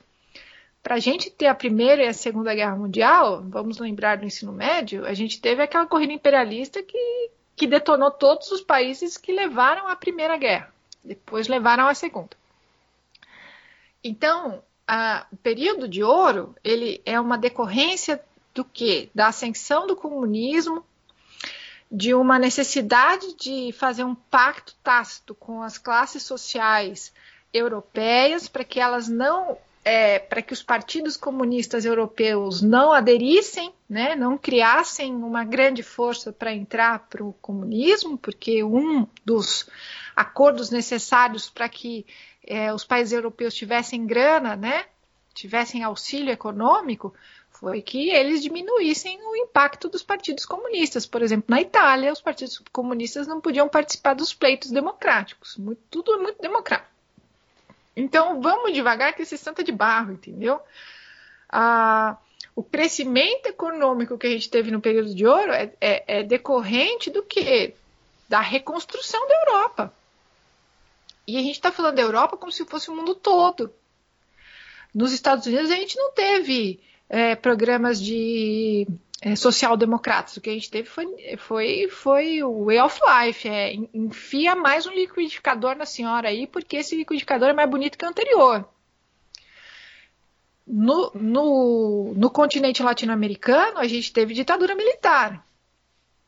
para a gente ter a Primeira e a Segunda Guerra Mundial, vamos lembrar do ensino médio, a gente teve aquela corrida imperialista que, que detonou todos os países que levaram à Primeira Guerra, depois levaram à Segunda. Então, a, o período de ouro ele é uma decorrência do que? Da ascensão do comunismo, de uma necessidade de fazer um pacto tácito com as classes sociais europeias para que elas não é, para que os partidos comunistas europeus não aderissem, né, não criassem uma grande força para entrar para o comunismo, porque um dos acordos necessários para que é, os países europeus tivessem grana, né, tivessem auxílio econômico, foi que eles diminuíssem o impacto dos partidos comunistas. Por exemplo, na Itália, os partidos comunistas não podiam participar dos pleitos democráticos. Muito, tudo muito democrático. Então vamos devagar que esse santa de barro, entendeu? Ah, o crescimento econômico que a gente teve no período de ouro é, é, é decorrente do que? Da reconstrução da Europa. E a gente está falando da Europa como se fosse o mundo todo. Nos Estados Unidos a gente não teve é, programas de é, social-democratas. O que a gente teve foi, foi, foi o way of life. É, enfia mais um liquidificador na senhora aí, porque esse liquidificador é mais bonito que o anterior. No, no, no continente latino-americano, a gente teve ditadura militar.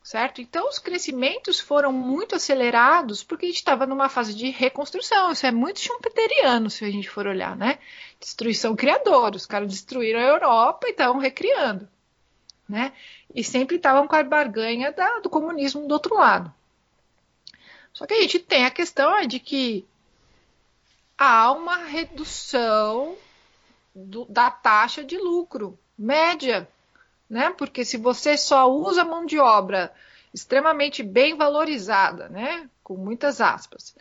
Certo? Então, os crescimentos foram muito acelerados porque a gente estava numa fase de reconstrução. Isso é muito schumpeteriano, se a gente for olhar, né? Destruição criadora. Os caras destruíram a Europa e estavam recriando né? E sempre estavam com a barganha da, do comunismo do outro lado. Só que a gente tem a questão é de que há uma redução do, da taxa de lucro média, né? Porque se você só usa mão de obra extremamente bem valorizada, né? Com muitas aspas,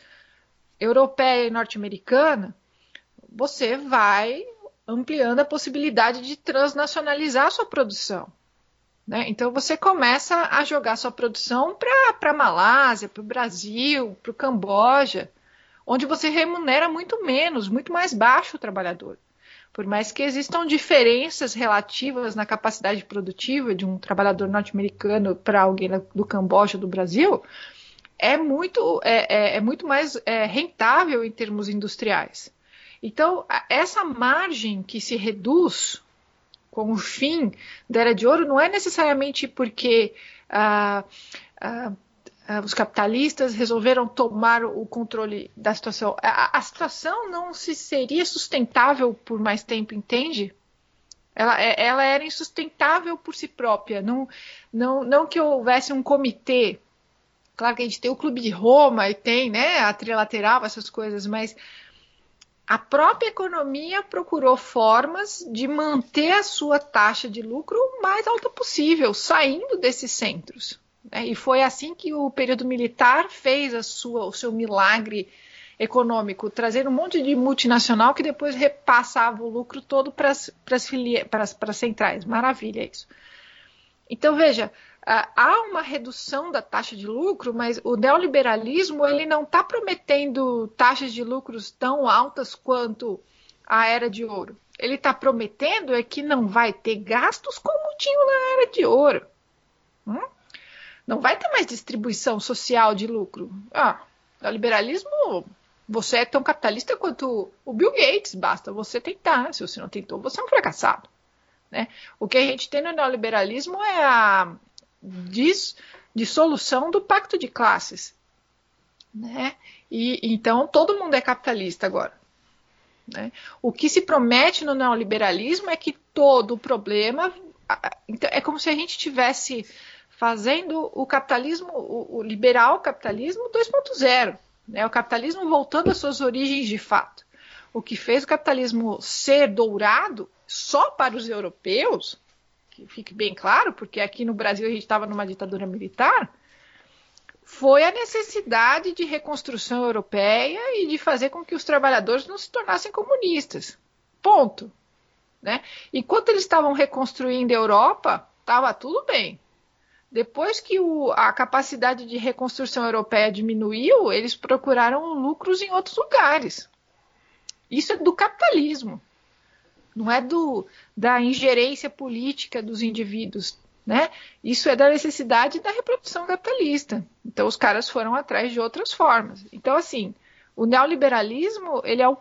europeia e norte-americana, você vai ampliando a possibilidade de transnacionalizar a sua produção. Né? Então você começa a jogar sua produção para a Malásia, para o Brasil, para o Camboja, onde você remunera muito menos, muito mais baixo o trabalhador. Por mais que existam diferenças relativas na capacidade produtiva de um trabalhador norte-americano para alguém do Camboja do Brasil, é muito, é, é, é muito mais é, rentável em termos industriais. Então, essa margem que se reduz com o fim da Era de Ouro não é necessariamente porque ah, ah, ah, os capitalistas resolveram tomar o controle da situação. A, a, situação não se seria sustentável por mais tempo, entende? Ela, é, ela era insustentável por si própria. Não, não, não que houvesse um comitê. Claro que a gente tem o Clube de Roma e tem né, a trilateral, essas coisas, mas a própria economia procurou formas de manter a sua taxa de lucro o mais alta possível, saindo desses centros. Né? E foi assim que o período militar fez sua, o seu milagre econômico, trazer um monte de multinacional que depois repassava o lucro todo para as centrais. Maravilha isso. Então, veja, há uma redução da taxa de lucro, mas o neoliberalismo ele não está prometendo taxas de lucros tão altas quanto a era de ouro. Ele está prometendo é que não vai ter gastos como tinha na era de ouro. Hum? Não vai ter mais distribuição social de lucro. Ah, neoliberalismo, você é tão capitalista quanto o Bill Gates, basta você tentar. Se você não tentou, você é um fracassado. Né? O que a gente tem no neoliberalismo é a diz, de solução do pacto de classes. Né? E então todo mundo é capitalista agora. Né? O que se promete no neoliberalismo é que todo o problema então, é como se a gente tivesse fazendo o capitalismo, o, o liberal capitalismo 2.0, né? o capitalismo voltando às suas origens de fato. O que fez o capitalismo ser dourado só para os europeus que fique bem claro, porque aqui no Brasil a gente estava numa ditadura militar, foi a necessidade de reconstrução europeia e de fazer com que os trabalhadores não se tornassem comunistas. Ponto. Né? Enquanto eles estavam reconstruindo a Europa, estava tudo bem. Depois que o, a capacidade de reconstrução europeia diminuiu, eles procuraram lucros em outros lugares. Isso é do capitalismo, não é do, da ingerência política dos indivíduos. Né? Isso é da necessidade da reprodução capitalista. Então os caras foram atrás de outras formas. Então assim, o neoliberalismo ele é o,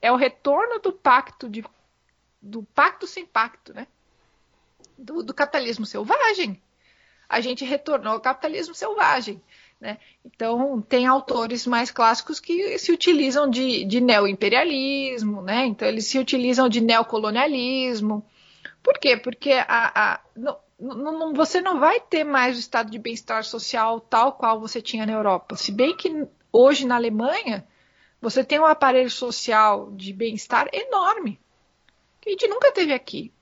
é o retorno do pacto de, do pacto sem pacto, né? Do, do capitalismo selvagem. A gente retornou ao capitalismo selvagem. Né? Então, tem autores mais clássicos que se utilizam de, de neoimperialismo, né? então eles se utilizam de neocolonialismo. Por quê? Porque a, a, você não vai ter mais o estado de bem-estar social tal qual você tinha na Europa. Se bem que hoje na Alemanha você tem um aparelho social de bem-estar enorme, que a gente nunca teve aqui.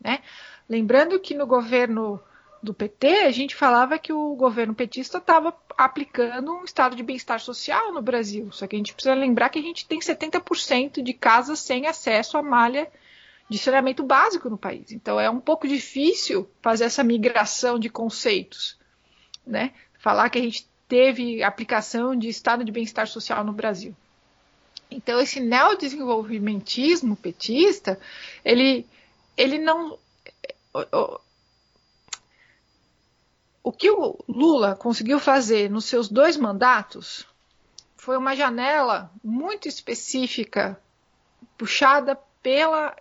Né? Lembrando que no governo do PT, a gente falava que o governo petista estava aplicando um estado de bem-estar social no Brasil. Só que a gente precisa lembrar que a gente tem 70% de casas sem acesso à malha de saneamento básico no país. Então é um pouco difícil fazer essa migração de conceitos, né? Falar que a gente teve aplicação de estado de bem-estar social no Brasil. Então esse neodesenvolvimentismo petista, ele, ele não o que o Lula conseguiu fazer nos seus dois mandatos foi uma janela muito específica puxada pela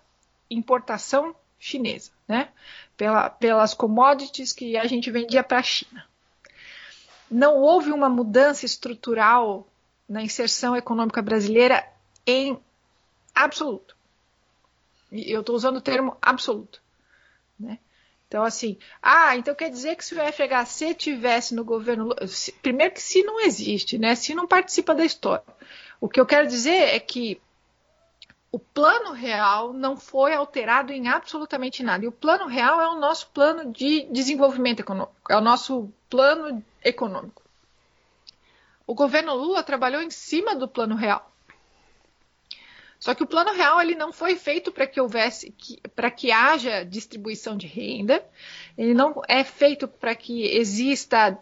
importação chinesa, né? Pela, pelas commodities que a gente vendia para a China. Não houve uma mudança estrutural na inserção econômica brasileira em absoluto. Eu estou usando o termo absoluto. Né? Então, assim, ah, então quer dizer que se o FHC tivesse no governo. Primeiro que se não existe, né? Se não participa da história. O que eu quero dizer é que o plano real não foi alterado em absolutamente nada. E o plano real é o nosso plano de desenvolvimento econômico, é o nosso plano econômico. O governo Lula trabalhou em cima do plano real. Só que o plano real ele não foi feito para que houvesse para que haja distribuição de renda, ele não é feito para que exista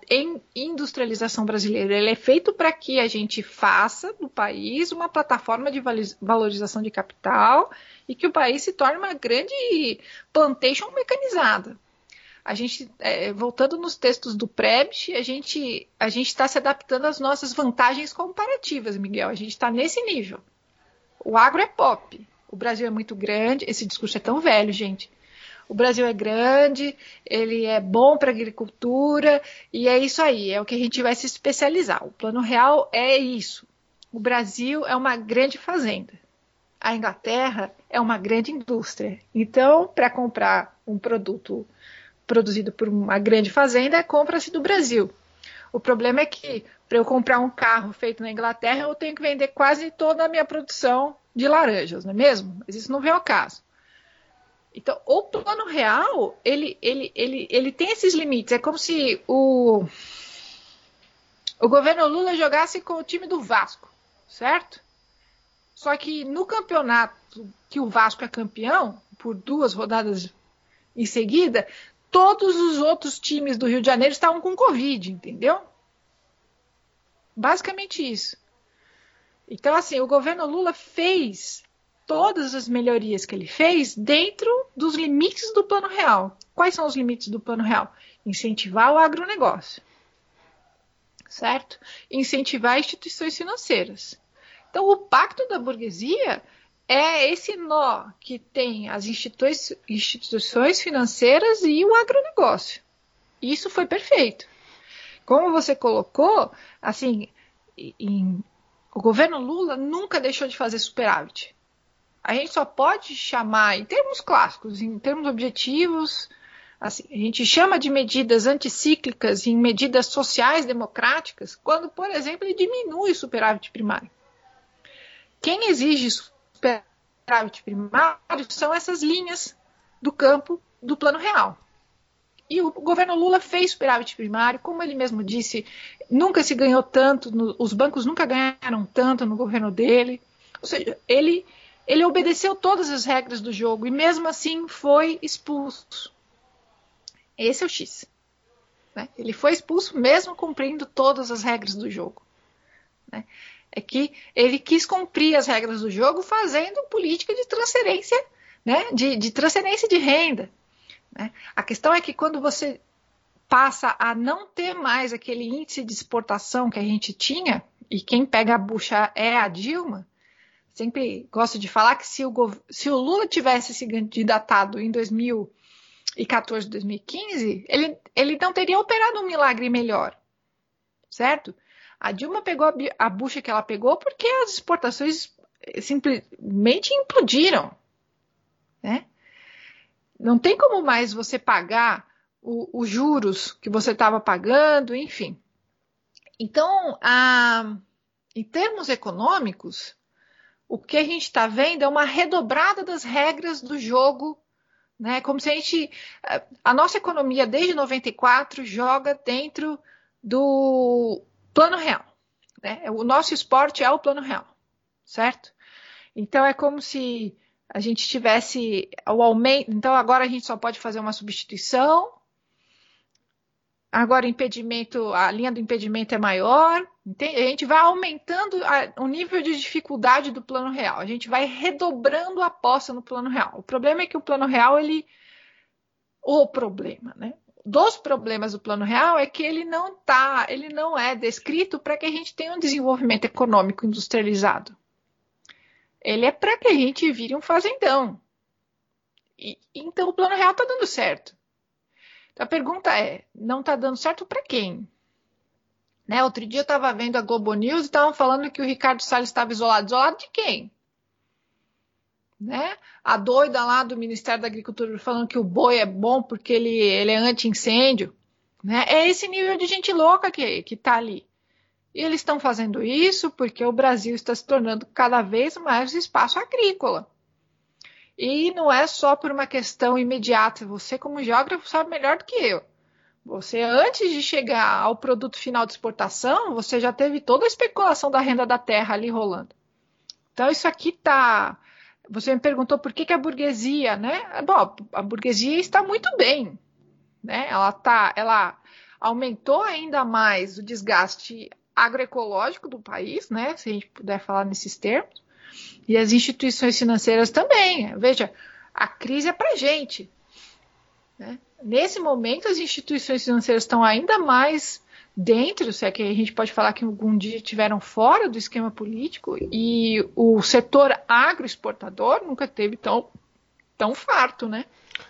industrialização brasileira, ele é feito para que a gente faça do país uma plataforma de valorização de capital e que o país se torne uma grande plantation mecanizada. A gente, é, voltando nos textos do Prebt, a gente a gente está se adaptando às nossas vantagens comparativas, Miguel. A gente está nesse nível. O agro é pop. O Brasil é muito grande. Esse discurso é tão velho, gente. O Brasil é grande, ele é bom para agricultura e é isso aí, é o que a gente vai se especializar. O plano real é isso. O Brasil é uma grande fazenda. A Inglaterra é uma grande indústria. Então, para comprar um produto produzido por uma grande fazenda, compra-se do Brasil. O problema é que para eu comprar um carro feito na Inglaterra, eu tenho que vender quase toda a minha produção de laranjas, não é mesmo? Mas isso não vem ao caso. Então, o plano real, ele, ele, ele, ele tem esses limites. É como se o, o governo Lula jogasse com o time do Vasco, certo? Só que no campeonato que o Vasco é campeão, por duas rodadas em seguida, todos os outros times do Rio de Janeiro estavam com Covid, entendeu? Basicamente isso. Então, assim, o governo Lula fez todas as melhorias que ele fez dentro dos limites do plano real. Quais são os limites do plano real? Incentivar o agronegócio, certo? Incentivar instituições financeiras. Então, o pacto da burguesia é esse nó que tem as instituições financeiras e o agronegócio. Isso foi perfeito. Como você colocou, assim, em, o governo Lula nunca deixou de fazer superávit. A gente só pode chamar, em termos clássicos, em termos objetivos, assim, a gente chama de medidas anticíclicas em medidas sociais democráticas quando, por exemplo, ele diminui o superávit primário. Quem exige superávit primário são essas linhas do campo do plano real. E o governo Lula fez superávit primário, como ele mesmo disse, nunca se ganhou tanto, no, os bancos nunca ganharam tanto no governo dele. Ou seja, ele, ele obedeceu todas as regras do jogo e mesmo assim foi expulso. Esse é o X. Né? Ele foi expulso mesmo cumprindo todas as regras do jogo. Né? É que ele quis cumprir as regras do jogo fazendo política de transferência, né? de, de transferência de renda. Né? A questão é que quando você passa a não ter mais aquele índice de exportação que a gente tinha, e quem pega a bucha é a Dilma, sempre gosto de falar que se o, se o Lula tivesse se candidatado em 2014, 2015, ele, ele não teria operado um milagre melhor, certo? A Dilma pegou a, a bucha que ela pegou porque as exportações simplesmente implodiram, né? Não tem como mais você pagar os juros que você estava pagando, enfim. Então, a, em termos econômicos, o que a gente está vendo é uma redobrada das regras do jogo, né? Como se a gente, a nossa economia desde 94 joga dentro do plano real, né? O nosso esporte é o plano real, certo? Então é como se a gente tivesse o aumento. Então agora a gente só pode fazer uma substituição. Agora o impedimento, a linha do impedimento é maior. Entende? A gente vai aumentando a, o nível de dificuldade do plano real. A gente vai redobrando a aposta no plano real. O problema é que o plano real, ele. O problema, né? Dos problemas do plano real é que ele não tá, ele não é descrito para que a gente tenha um desenvolvimento econômico industrializado ele é para que a gente vire um fazendão. E, então o plano real está dando certo. Então a pergunta é: não está dando certo para quem? Né? Outro dia eu estava vendo a Globo News e estavam falando que o Ricardo Salles estava isolado. Isolado de quem? Né? A doida lá do Ministério da Agricultura falando que o boi é bom porque ele, ele é anti-incêndio. Né? É esse nível de gente louca que, que tá ali. E eles estão fazendo isso porque o Brasil está se tornando cada vez mais espaço agrícola. E não é só por uma questão imediata. Você, como geógrafo, sabe melhor do que eu. Você, antes de chegar ao produto final de exportação, você já teve toda a especulação da renda da terra ali rolando. Então, isso aqui está. Você me perguntou por que, que a burguesia, né? Bom, a burguesia está muito bem. Né? Ela, tá, ela aumentou ainda mais o desgaste agroecológico do país, né? Se a gente puder falar nesses termos. E as instituições financeiras também. Veja, a crise é para gente. Né? Nesse momento, as instituições financeiras estão ainda mais dentro, se é que a gente pode falar que algum dia estiveram fora do esquema político, e o setor agroexportador nunca teve tão, tão farto, né?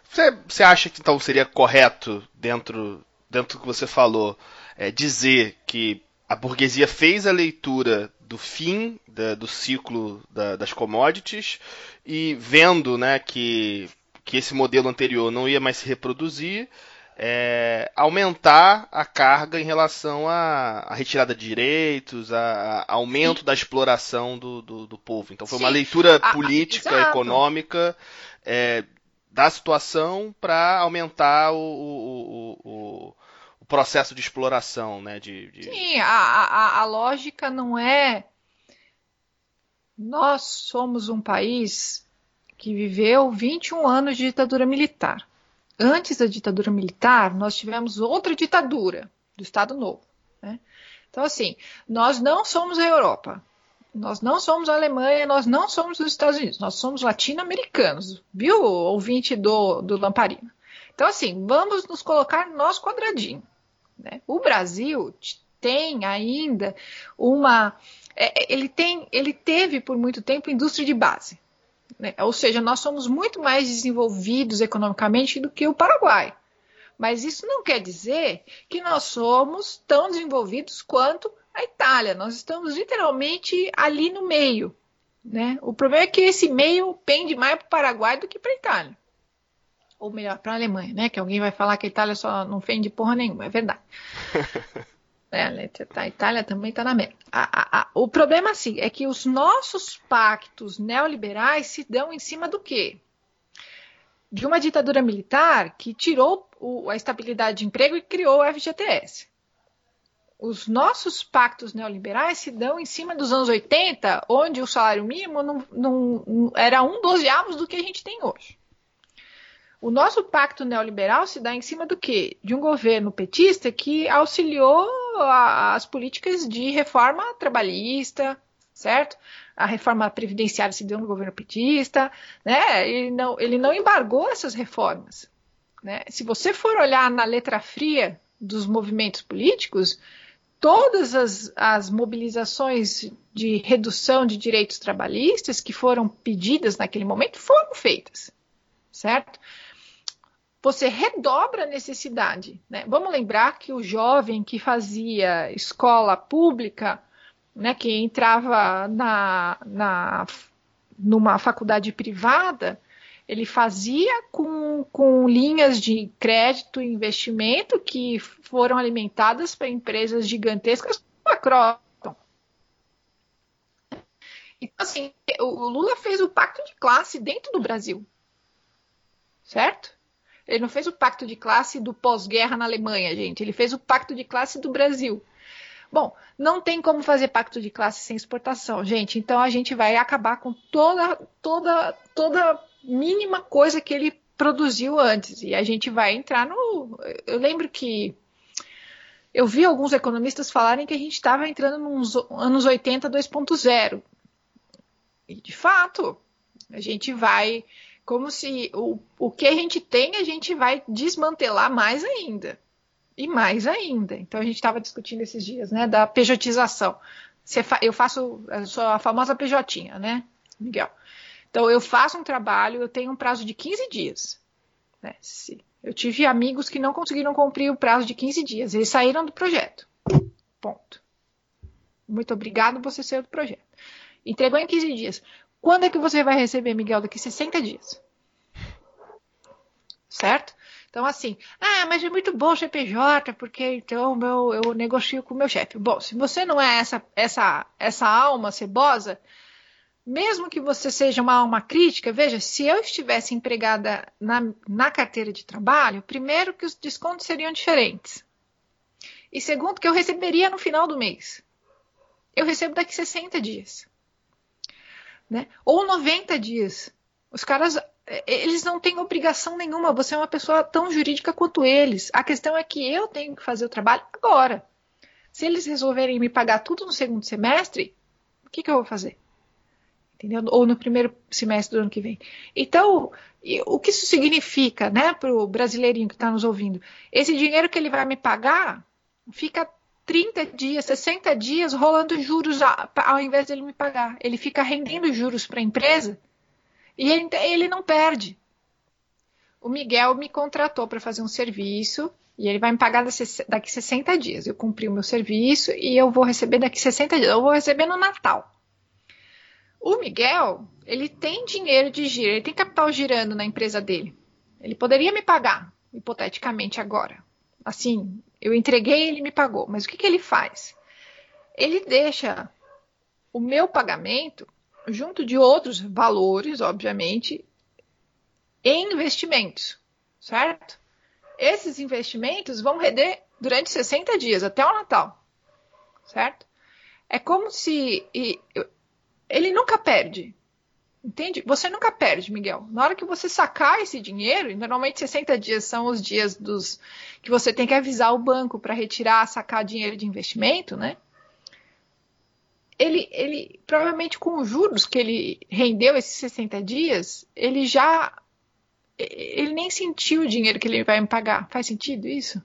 Você, você acha que então seria correto, dentro, dentro do que você falou, é, dizer que a burguesia fez a leitura do fim da, do ciclo da, das commodities e vendo né, que, que esse modelo anterior não ia mais se reproduzir, é, aumentar a carga em relação à, retirada de direitos, a, a aumento Sim. da exploração do, do, do, povo. Então foi Sim. uma leitura política, a, econômica é, da situação para aumentar o, o, o, processo de exploração, né? De, de... Sim, a, a, a lógica não é. Nós somos um país que viveu 21 anos de ditadura militar. Antes da ditadura militar, nós tivemos outra ditadura do Estado Novo. Né? Então, assim, nós não somos a Europa, nós não somos a Alemanha, nós não somos os Estados Unidos, nós somos latino-americanos, viu, ouvinte do, do Lamparina? Então, assim, vamos nos colocar no nosso quadradinho. Né? O Brasil tem ainda uma. É, é, ele, tem, ele teve por muito tempo indústria de base. Né? Ou seja, nós somos muito mais desenvolvidos economicamente do que o Paraguai. Mas isso não quer dizer que nós somos tão desenvolvidos quanto a Itália. Nós estamos literalmente ali no meio. Né? O problema é que esse meio pende mais para o Paraguai do que para a Itália ou melhor, para a Alemanha, né? Que alguém vai falar que a Itália só não fende porra nenhuma, é verdade. é, a Itália também está na merda. A, a, a, o problema, assim, é que os nossos pactos neoliberais se dão em cima do quê? de uma ditadura militar que tirou o, a estabilidade de emprego e criou o FGTS. Os nossos pactos neoliberais se dão em cima dos anos 80, onde o salário mínimo não, não, não era um dozeavos do que a gente tem hoje. O nosso pacto neoliberal se dá em cima do quê? De um governo petista que auxiliou as políticas de reforma trabalhista, certo? A reforma previdenciária se deu no governo petista, né? Ele não, ele não embargou essas reformas. Né? Se você for olhar na letra fria dos movimentos políticos, todas as, as mobilizações de redução de direitos trabalhistas que foram pedidas naquele momento foram feitas, certo? Você redobra a necessidade. Né? Vamos lembrar que o jovem que fazia escola pública né, que entrava na, na, numa faculdade privada, ele fazia com, com linhas de crédito e investimento que foram alimentadas para empresas gigantescas como a Croton. Então, assim, o Lula fez o pacto de classe dentro do Brasil. Certo? Ele não fez o pacto de classe do pós-guerra na Alemanha, gente. Ele fez o pacto de classe do Brasil. Bom, não tem como fazer pacto de classe sem exportação, gente. Então a gente vai acabar com toda, toda, toda mínima coisa que ele produziu antes. E a gente vai entrar no. Eu lembro que eu vi alguns economistas falarem que a gente estava entrando nos anos 80 2.0. E de fato, a gente vai. Como se o, o que a gente tem, a gente vai desmantelar mais ainda e mais ainda. Então a gente estava discutindo esses dias, né, da pejotização. Eu faço, eu sou a famosa pejotinha, né, Miguel? Então eu faço um trabalho, eu tenho um prazo de 15 dias. Né? Eu tive amigos que não conseguiram cumprir o prazo de 15 dias, eles saíram do projeto. Ponto. Muito obrigado, você saiu do projeto. Entregou em 15 dias. Quando é que você vai receber, Miguel? Daqui 60 dias. Certo? Então, assim, ah, mas é muito bom ser PJ, porque então meu, eu negocio com o meu chefe. Bom, se você não é essa, essa, essa alma cebosa, mesmo que você seja uma alma crítica, veja, se eu estivesse empregada na, na carteira de trabalho, primeiro que os descontos seriam diferentes. E segundo, que eu receberia no final do mês. Eu recebo daqui 60 dias. Né? Ou 90 dias. Os caras eles não têm obrigação nenhuma. Você é uma pessoa tão jurídica quanto eles. A questão é que eu tenho que fazer o trabalho agora. Se eles resolverem me pagar tudo no segundo semestre, o que, que eu vou fazer? Entendeu? Ou no primeiro semestre do ano que vem. Então, o que isso significa, né, para o brasileirinho que está nos ouvindo? Esse dinheiro que ele vai me pagar fica 30 dias, 60 dias rolando juros ao invés dele me pagar. Ele fica rendendo juros para a empresa e ele, ele não perde. O Miguel me contratou para fazer um serviço e ele vai me pagar daqui 60 dias. Eu cumpri o meu serviço e eu vou receber daqui 60 dias. Eu vou receber no Natal. O Miguel, ele tem dinheiro de giro, ele tem capital girando na empresa dele. Ele poderia me pagar, hipoteticamente agora. Assim, eu entreguei, ele me pagou. Mas o que, que ele faz? Ele deixa o meu pagamento junto de outros valores, obviamente, em investimentos, certo? Esses investimentos vão render durante 60 dias, até o Natal, certo? É como se ele nunca perde, entende? Você nunca perde, Miguel. Na hora que você sacar esse dinheiro, normalmente 60 dias são os dias dos que você tem que avisar o banco para retirar, sacar dinheiro de investimento, né? ele, ele provavelmente com os juros que ele rendeu esses 60 dias, ele já ele nem sentiu o dinheiro que ele vai me pagar. Faz sentido isso?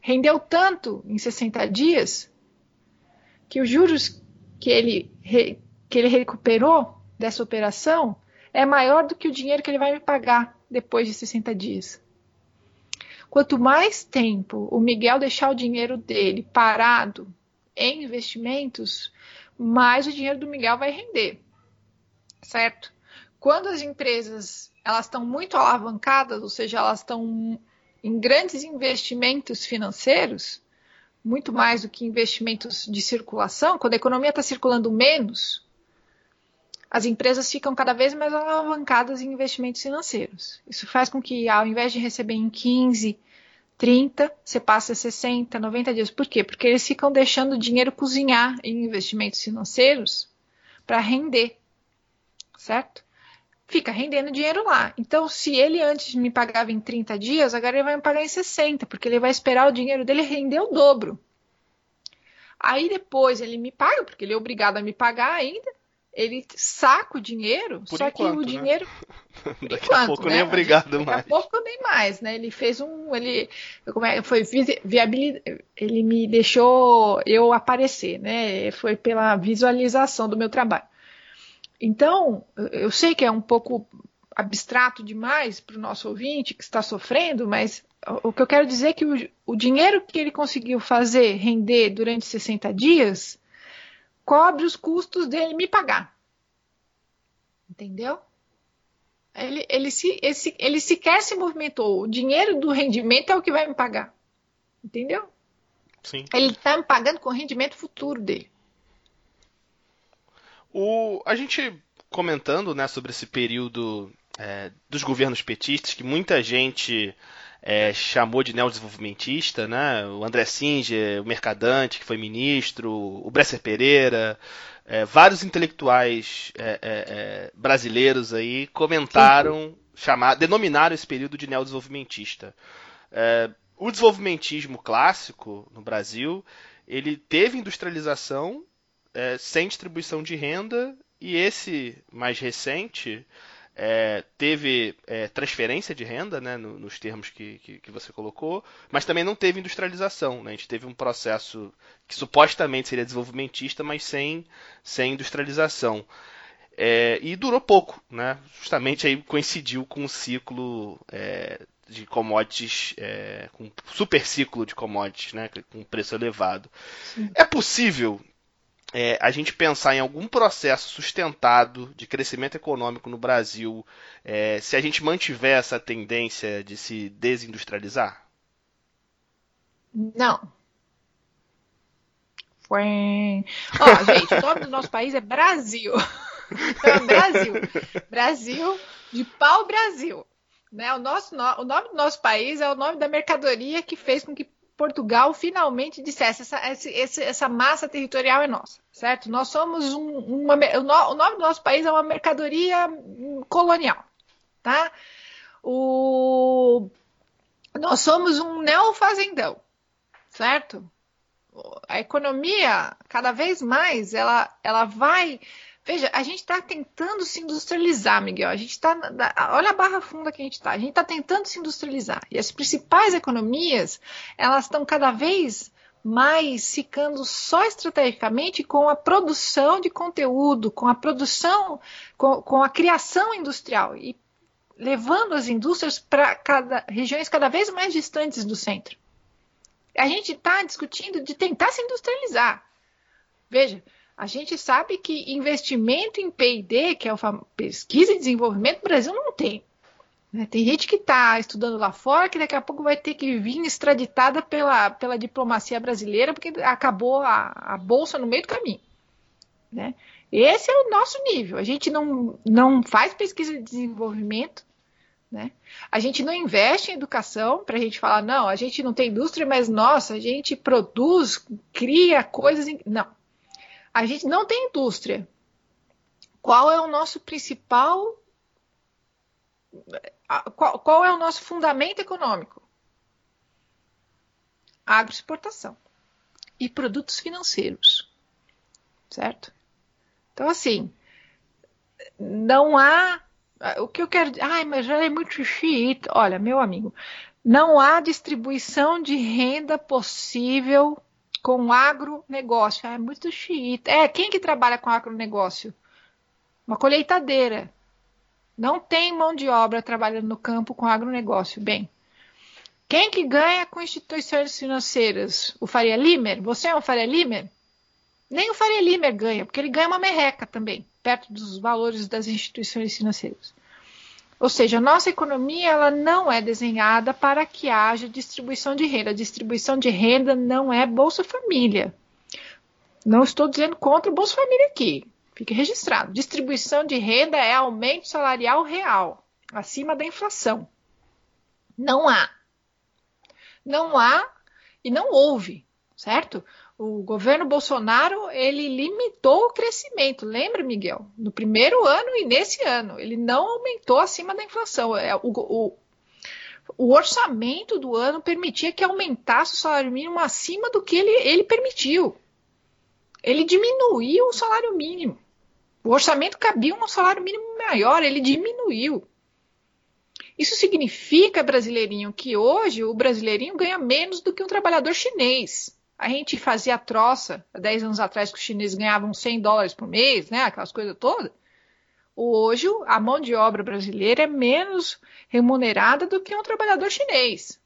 Rendeu tanto em 60 dias que os juros que ele, que ele recuperou dessa operação é maior do que o dinheiro que ele vai me pagar depois de 60 dias. Quanto mais tempo o Miguel deixar o dinheiro dele parado em investimentos, mais o dinheiro do Miguel vai render, certo? Quando as empresas elas estão muito alavancadas, ou seja, elas estão em grandes investimentos financeiros, muito mais do que investimentos de circulação, quando a economia está circulando menos, as empresas ficam cada vez mais alavancadas em investimentos financeiros. Isso faz com que, ao invés de receber em 15, 30, você passe a 60, 90 dias. Por quê? Porque eles ficam deixando o dinheiro cozinhar em investimentos financeiros para render, certo? Fica rendendo dinheiro lá. Então, se ele antes me pagava em 30 dias, agora ele vai me pagar em 60, porque ele vai esperar o dinheiro dele render o dobro. Aí depois ele me paga, porque ele é obrigado a me pagar ainda, ele saca o dinheiro, Por só enquanto, que o né? dinheiro. Daqui enquanto, a pouco né? nem obrigado Daqui mais. a pouco nem mais, né? Ele fez um. Ele, como é, foi visi- viabili- ele me deixou eu aparecer, né? Foi pela visualização do meu trabalho. Então, eu- sei que é um pouco abstrato demais para o nosso ouvinte que está sofrendo, mas o o que eu quero dizer é que o, o dinheiro que ele conseguiu fazer render durante 60 dias cobre os custos dele me pagar. Entendeu? Ele, ele, se, esse, ele sequer se movimentou. O dinheiro do rendimento é o que vai me pagar. Entendeu? Sim. Ele está me pagando com o rendimento futuro dele. O, a gente comentando né, sobre esse período é, dos governos petistas, que muita gente é, chamou de neodesenvolvimentista, né? O André Singer, o Mercadante, que foi ministro, o Bresser Pereira, é, vários intelectuais é, é, é, brasileiros aí comentaram, chamar, denominaram esse período de neodesenvolvimentista. É, o desenvolvimentismo clássico no Brasil, ele teve industrialização sem distribuição de renda e esse mais recente é, teve é, transferência de renda, né, no- nos termos que, que, que você colocou, mas também não teve industrialização. Né? A gente teve um processo que supostamente seria desenvolvimentista, mas sem, sem industrialização. É, e durou pouco, né? justamente aí coincidiu com o ciclo é, de commodities, é, com super ciclo de commodities, né, com preço elevado. Sim. É possível é, a gente pensar em algum processo sustentado de crescimento econômico no Brasil é, se a gente mantiver essa tendência de se desindustrializar? Não. Foi. Ó, gente, o nome do nosso país é Brasil. É Brasil. Brasil de pau Brasil. Né? O, nosso, no- o nome do nosso país é o nome da mercadoria que fez com que Portugal finalmente dissesse essa, esse- essa massa territorial é nossa, certo? Nós somos um, uma, o nome do nosso país é uma mercadoria hum, colonial, tá? O, nós somos um neofazendão, certo? A economia, cada vez mais, ela, ela vai. Veja, a gente está tentando se industrializar, Miguel. A gente está. Olha a barra funda que a gente está. A gente está tentando se industrializar. E as principais economias, elas estão cada vez mais ficando só estrategicamente com a produção de conteúdo, com a produção, com, com a criação industrial. E levando as indústrias para cada, regiões cada vez mais distantes do centro. A gente está discutindo de tentar se industrializar. Veja, a gente sabe que investimento em P&D, que é o pesquisa e desenvolvimento, o Brasil não tem. né? Tem gente que está estudando lá fora que daqui a pouco vai ter que vir extraditada pela, pela diplomacia brasileira porque acabou a, a bolsa no meio do caminho. Né? Esse é o nosso nível. A gente não, não faz pesquisa de desenvolvimento, né? A gente não investe em educação para a gente falar, não, a gente não tem indústria, mas nossa, a gente produz, cria coisas. Em... Não. A gente não tem indústria. Qual é o nosso principal. Qual, qual é o nosso fundamento econômico? Agroexportação e produtos financeiros. Certo? Então, assim, não há o que eu quero dizer, ai, mas já é muito xiita. Olha, meu amigo, não há distribuição de renda possível com agronegócio. É muito xiita. É, quem que trabalha com agronegócio? Uma colheitadeira. Não tem mão de obra trabalhando no campo com agronegócio. Bem, quem que ganha com instituições financeiras? O Faria Limer? Você é um Faria Limer? Nem o Faria Limer ganha, porque ele ganha uma merreca também perto dos valores das instituições financeiras. Ou seja, nossa economia ela não é desenhada para que haja distribuição de renda. A distribuição de renda não é Bolsa Família. Não estou dizendo contra o Bolsa Família aqui. Fique registrado. Distribuição de renda é aumento salarial real, acima da inflação. Não há. Não há e não houve, certo? O governo Bolsonaro, ele limitou o crescimento. Lembra, Miguel? No primeiro ano e nesse ano, ele não aumentou acima da inflação. É, o, o, o orçamento do ano permitia que aumentasse o salário mínimo acima do que ele, ele permitiu. Ele diminuiu o salário mínimo. O orçamento cabia um salário mínimo maior, ele diminuiu. Isso significa, brasileirinho, que hoje o brasileirinho ganha menos do que um trabalhador chinês. A gente fazia troça há 10 anos atrás que os chineses ganhavam 100 dólares por mês, né? Aquelas coisas todas. Hoje, a mão de obra brasileira é menos remunerada do que um trabalhador chinês.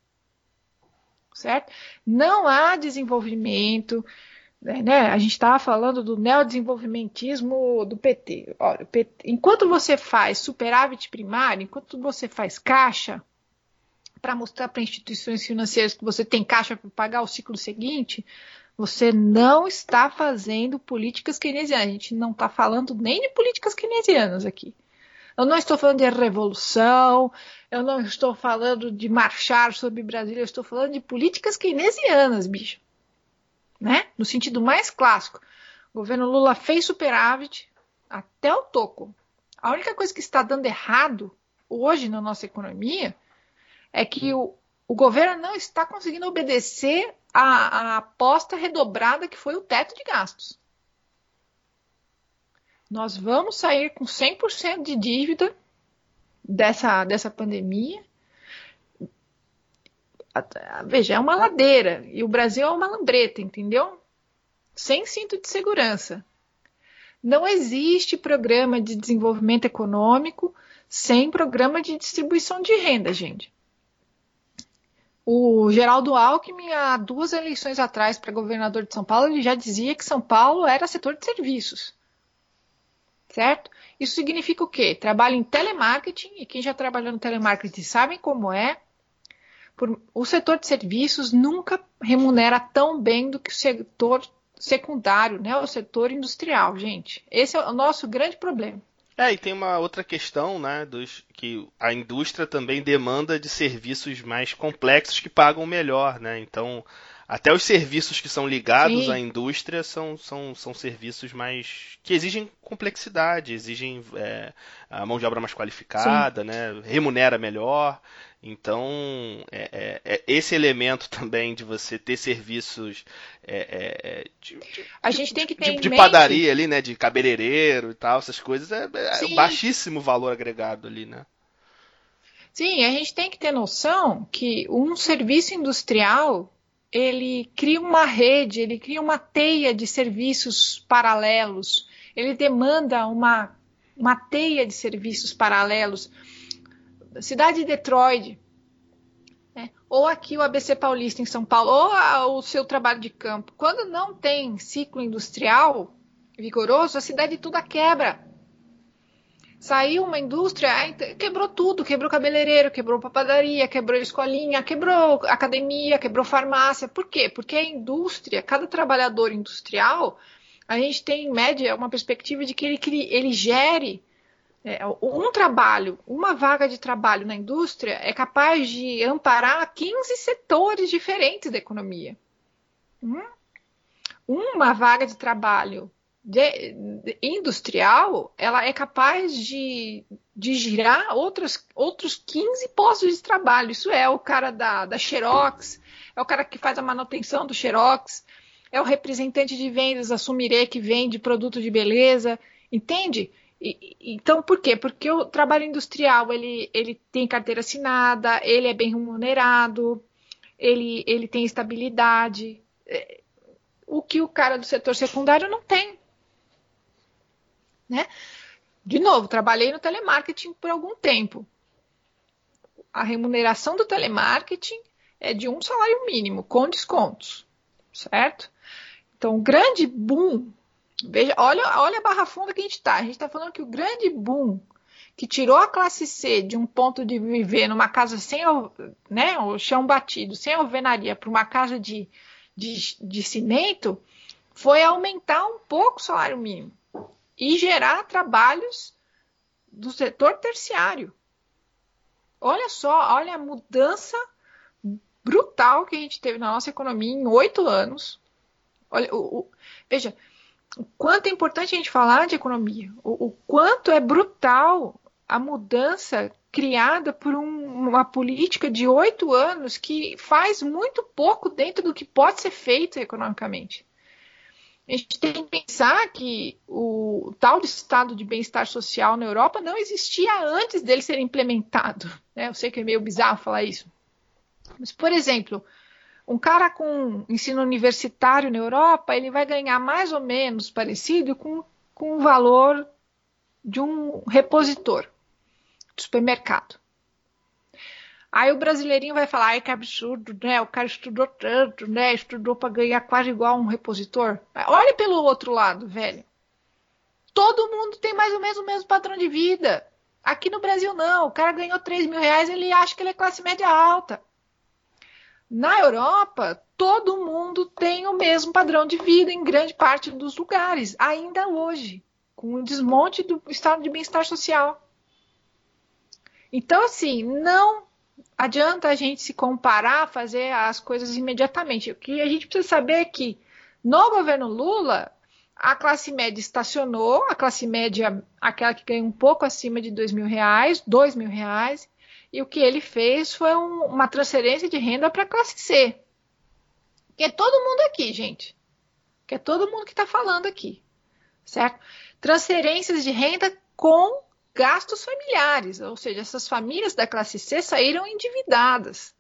Certo? Não há desenvolvimento, né, né? A gente estava falando do neodesenvolvimentismo do PT. Olha, PT. Enquanto você faz superávit primário, enquanto você faz caixa para mostrar para instituições financeiras que você tem caixa para pagar o ciclo seguinte, você não está fazendo políticas keynesianas. A gente não está falando nem de políticas keynesianas aqui. Eu não estou falando de revolução, eu não estou falando de marchar sobre Brasília, eu estou falando de políticas keynesianas, bicho né? No sentido mais clássico. O governo Lula fez superávit até o toco. A única coisa que está dando errado hoje na nossa economia é que o, o governo não está conseguindo obedecer à, à aposta redobrada que foi o teto de gastos. Nós vamos sair com 100% de dívida dessa, dessa pandemia Veja, é uma ladeira e o Brasil é uma lambreta, entendeu? Sem cinto de segurança. Não existe programa de desenvolvimento econômico sem programa de distribuição de renda, gente. O Geraldo Alckmin, há duas eleições atrás para governador de São Paulo, ele já dizia que São Paulo era setor de serviços. Certo? Isso significa o quê? Trabalho em telemarketing, e quem já trabalhou no telemarketing sabe como é por, o setor de serviços nunca remunera tão bem do que o setor secundário, né? O setor industrial, gente. Esse é o nosso grande problema. É, e tem uma outra questão, né, dos, que a indústria também demanda de serviços mais complexos que pagam melhor, né? Então, até os serviços que são ligados Sim. à indústria são, são, são serviços mais que exigem complexidade, exigem é, a mão de obra mais qualificada, Sim. né? Remunera melhor. Então, é, é, é, esse elemento também de você ter serviços é, é, é de, de, a gente tem que ter de, de padaria ali, né, de cabeleireiro e tal, essas coisas é, é baixíssimo valor agregado ali, né? Sim, a gente tem que ter noção que um serviço industrial ele cria uma rede, ele cria uma teia de serviços paralelos, ele demanda uma, uma teia de serviços paralelos cidade de Detroit, né? ou aqui o ABC Paulista em São Paulo, ou a, o seu trabalho de campo, quando não tem ciclo industrial vigoroso, a cidade toda quebra. Saiu uma indústria, quebrou tudo, quebrou cabeleireiro, quebrou papadaria, quebrou escolinha, quebrou academia, quebrou farmácia. Por quê? Porque a indústria, cada trabalhador industrial, a gente tem em média uma perspectiva de que ele, ele gere é, um trabalho, uma vaga de trabalho na indústria é capaz de amparar 15 setores diferentes da economia. Hum? Uma vaga de trabalho de, industrial, ela é capaz de, de girar outros, outros 15 postos de trabalho. Isso é o cara da, da Xerox, é o cara que faz a manutenção do Xerox, é o representante de vendas da Sumire que vende produto de beleza, entende? Então, por quê? Porque o trabalho industrial ele, ele tem carteira assinada, ele é bem remunerado, ele, ele tem estabilidade, é, o que o cara do setor secundário não tem. Né? De novo, trabalhei no telemarketing por algum tempo. A remuneração do telemarketing é de um salário mínimo, com descontos, certo? Então, o grande boom Veja, olha, olha a barra funda que a gente está. A gente está falando que o grande boom que tirou a classe C de um ponto de viver numa casa sem né, o chão batido, sem alvenaria, para uma casa de, de, de cimento, foi aumentar um pouco o salário mínimo. E gerar trabalhos do setor terciário. Olha só, olha a mudança brutal que a gente teve na nossa economia em oito anos. Olha, o, o, veja, o quanto é importante a gente falar de economia, o, o quanto é brutal a mudança criada por um, uma política de oito anos que faz muito pouco dentro do que pode ser feito economicamente. A gente tem que pensar que o tal estado de bem-estar social na Europa não existia antes dele ser implementado. Né? Eu sei que é meio bizarro falar isso. Mas, por exemplo, um cara com ensino universitário na Europa, ele vai ganhar mais ou menos parecido com, com o valor de um repositor de supermercado. Aí o brasileirinho vai falar, ai que absurdo, né? O cara estudou tanto, né? Estudou para ganhar quase igual um repositor. Olhe pelo outro lado, velho. Todo mundo tem mais ou menos o mesmo padrão de vida. Aqui no Brasil não. O cara ganhou 3 mil reais, ele acha que ele é classe média alta. Na Europa, todo mundo tem o mesmo padrão de vida em grande parte dos lugares, ainda hoje, com o desmonte do estado de bem-estar social. Então, assim, não adianta a gente se comparar, fazer as coisas imediatamente. O que a gente precisa saber é que no governo Lula, a classe média estacionou, a classe média, aquela que ganha um pouco acima de dois mil reais, dois mil reais, e o que ele fez foi um, uma transferência de renda para a classe C. Que é todo mundo aqui, gente. Que é todo mundo que está falando aqui. Certo? Transferências de renda com gastos familiares, ou seja, essas famílias da classe C saíram endividadas,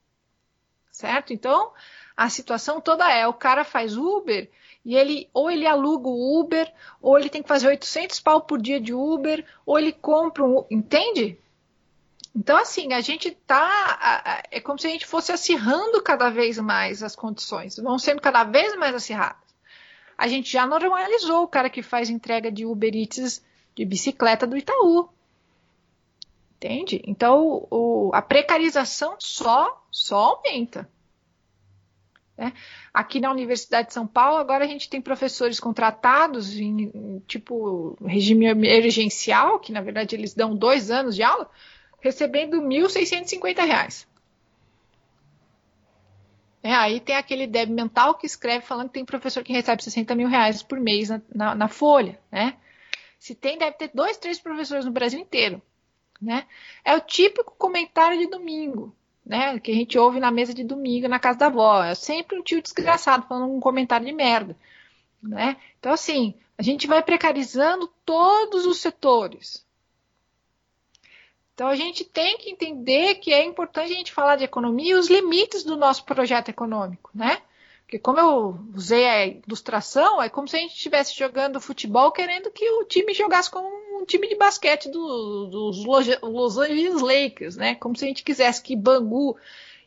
certo? Então, a situação toda é, o cara faz Uber e ele ou ele aluga o Uber, ou ele tem que fazer 800 pau por dia de Uber, ou ele compra um, entende? Então, assim, a gente tá. É como se a gente fosse acirrando cada vez mais as condições, vão sendo cada vez mais acirradas. A gente já normalizou o cara que faz entrega de Uber Eats de bicicleta do Itaú. Entende? Então o, a precarização só, só aumenta. Né? Aqui na Universidade de São Paulo, agora a gente tem professores contratados em, tipo regime emergencial, que na verdade eles dão dois anos de aula, recebendo R$ 1.650. É, aí tem aquele débil mental que escreve falando que tem professor que recebe 60 mil reais por mês na, na, na folha, né? Se tem, deve ter dois, três professores no Brasil inteiro. Né? É o típico comentário de domingo, né? Que a gente ouve na mesa de domingo na casa da avó. É sempre um tio desgraçado falando um comentário de merda, né? Então assim, a gente vai precarizando todos os setores. Então a gente tem que entender que é importante a gente falar de economia e os limites do nosso projeto econômico, né? Porque como eu usei a ilustração, é como se a gente estivesse jogando futebol querendo que o time jogasse como um time de basquete do, dos Los Angeles Lakers, né? Como se a gente quisesse que Bangu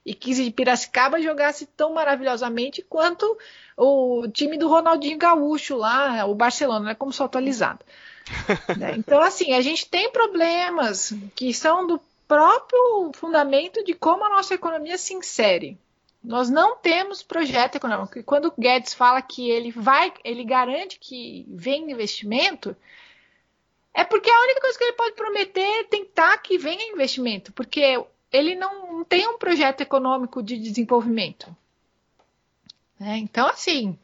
e 15 de Piracicaba jogasse tão maravilhosamente quanto o time do Ronaldinho Gaúcho lá, o Barcelona, né? Como só atualizado. né? Então, assim, a gente tem problemas que são do próprio fundamento de como a nossa economia se insere. Nós não temos projeto econômico. E quando o Guedes fala que ele vai, ele garante que vem investimento, é porque a única coisa que ele pode prometer é tentar que venha investimento, porque ele não tem um projeto econômico de desenvolvimento. É, então, assim,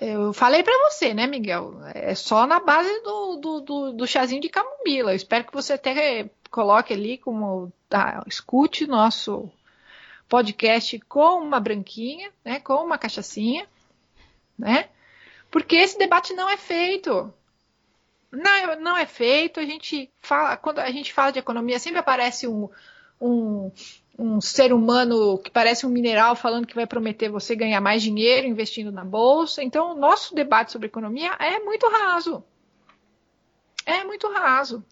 eu falei para você, né, Miguel? É só na base do, do, do, do chazinho de camomila. Eu espero que você até coloque ali como tá, escute nosso podcast com uma branquinha, né, com uma cachaçinha, né? Porque esse debate não é feito. Não, não é feito. A gente fala, quando a gente fala de economia, sempre aparece um, um, um ser humano que parece um mineral falando que vai prometer você ganhar mais dinheiro investindo na bolsa. Então, o nosso debate sobre economia é muito raso. É muito raso.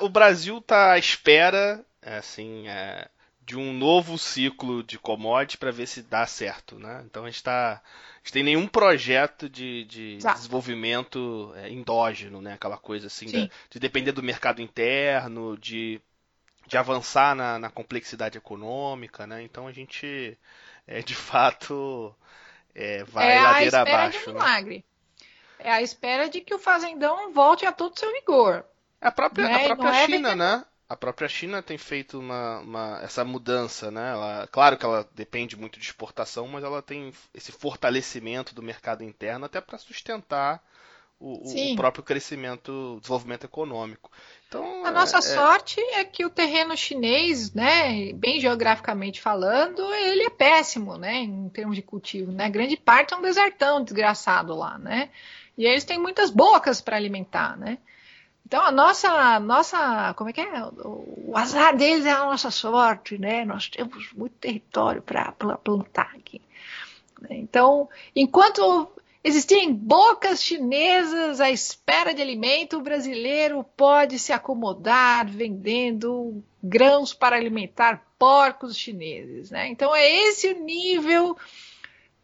o Brasil está à espera, assim, é, de um novo ciclo de commodities para ver se dá certo, né? Então a gente está, a gente tem nenhum projeto de, de desenvolvimento é, endógeno, né? Aquela coisa assim de, de depender do mercado interno, de, de avançar na, na complexidade econômica, né? Então a gente é, de fato é, vai é ladeira a abaixo. De um né? milagre. É a espera de que o fazendão volte a todo seu vigor. A própria, né? a própria é China, né? A própria China tem feito uma, uma, essa mudança, né? Ela, claro que ela depende muito de exportação, mas ela tem esse fortalecimento do mercado interno até para sustentar o, o, próprio crescimento, o desenvolvimento econômico. Então, a nossa é, é, sorte é que o terreno chinês, né, bem geograficamente falando, ele é péssimo, né, em termos de cultivo, né? Grande parte é um desertão desgraçado lá, né? E eles têm muitas bocas para alimentar, né? Então a nossa, nossa, como é que é? O, azar deles é a nossa sorte, né? Nós temos muito território para plantar aqui. Então, enquanto existirem bocas chinesas à espera de alimento, o brasileiro pode se acomodar vendendo grãos para alimentar porcos chineses. Né? Então, é esse o nível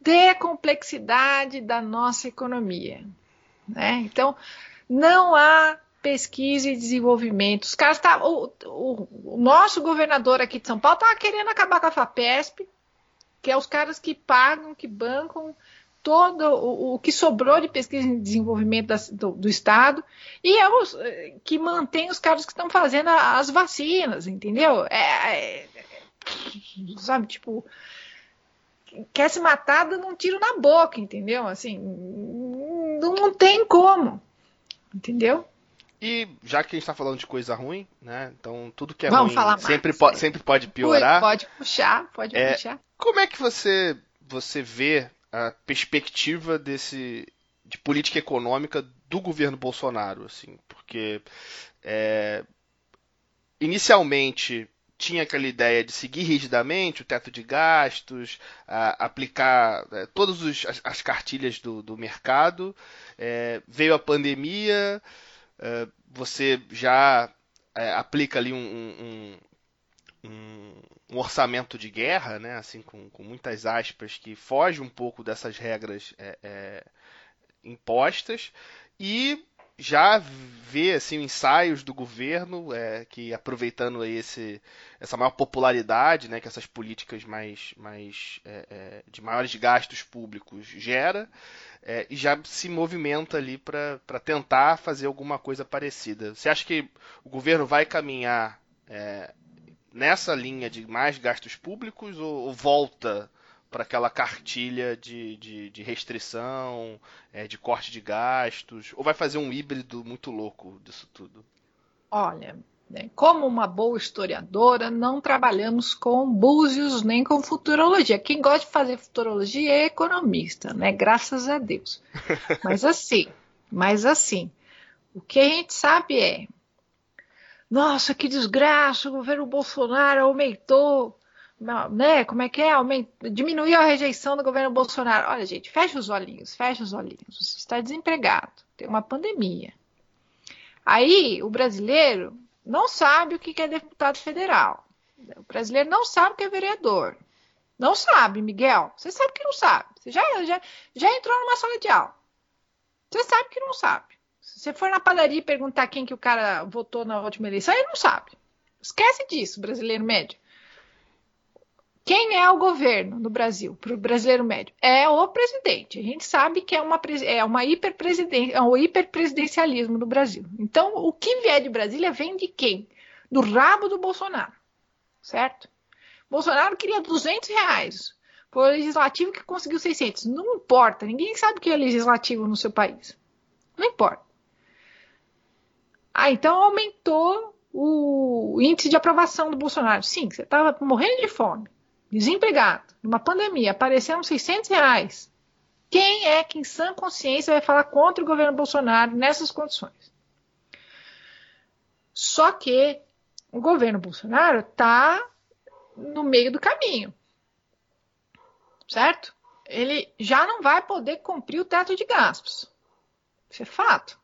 de complexidade da nossa economia. Né? Então, não há pesquisa e desenvolvimento. Os caras tá, o, o, o nosso governador aqui de São Paulo estava querendo acabar com a FAPESP, que é os caras que pagam, que bancam todo o, o que sobrou de pesquisa e desenvolvimento do, do, Estado e é os, que mantém os caras que estão fazendo as vacinas, entendeu? É, é, sabe, tipo, quer se matar dando um tiro na boca, entendeu? Assim, não tem como, entendeu? E já que a gente está falando de coisa ruim, né? Então tudo que é Vamos ruim sempre, po sempre pode piorar. Pode puxar, pode é, puxar. Como é que você você vê a perspectiva desse de política econômica do governo Bolsonaro, assim, porque é, inicialmente tinha aquela ideia de seguir rigidamente o teto de gastos, a, aplicar é, todas os, as, as, cartilhas do, do mercado. É, veio a pandemia, é, você já é, aplica ali um, um, um, um, orçamento de guerra, né, assim, com, com, muitas aspas, que foge um pouco dessas regras é, é, impostas, e já vê assim ensaios do governo é, que aproveitando esse, essa maior popularidade né, que essas políticas mais, mais é, é, de maiores gastos públicos gera é, e já se movimenta ali para tentar fazer alguma coisa parecida. Você acha que o governo vai caminhar é, nessa linha de mais gastos públicos ou, ou volta para aquela cartilha de, de, de restrição, é, de corte de gastos? Ou vai fazer um híbrido muito louco disso tudo? Olha, né, como uma boa historiadora, não trabalhamos com búzios nem com futurologia. Quem gosta de fazer futurologia é economista, né? Graças a Deus. Mas assim, mas assim, o que a gente sabe é, nossa, que desgraça, o governo Bolsonaro aumentou né, como é que é? diminuiu a rejeição do governo Bolsonaro. Olha, gente, fecha os olhinhos, fecha os olhinhos. Você está desempregado, tem uma pandemia. Aí o brasileiro não sabe o que é deputado federal. O brasileiro não sabe o que é vereador. Não sabe, Miguel. Você sabe que não sabe. Você já, já, já entrou numa sala de aula. Você sabe que não sabe. Se você for na padaria e perguntar quem que o cara votou na última eleição, ele não sabe. Esquece disso, brasileiro médio. Quem é o governo no Brasil, para o brasileiro médio? É o presidente. A gente sabe que é, uma, é, uma é um hiperpresidencialismo no Brasil. Então, o que vier de Brasília vem de quem? Do rabo do Bolsonaro, certo? Bolsonaro queria 200 reais. Foi o legislativo que conseguiu 600. Não importa, ninguém sabe o que é legislativo no seu país. Não importa. Ah, então aumentou o índice de aprovação do Bolsonaro. Sim, você estava morrendo de fome desempregado, numa pandemia, apareceram 600 reais. Quem é que em sã consciência vai falar contra o governo Bolsonaro nessas condições? Só que o governo Bolsonaro está no meio do caminho. Certo? Ele já não vai poder cumprir o teto de gastos. Isso é fato.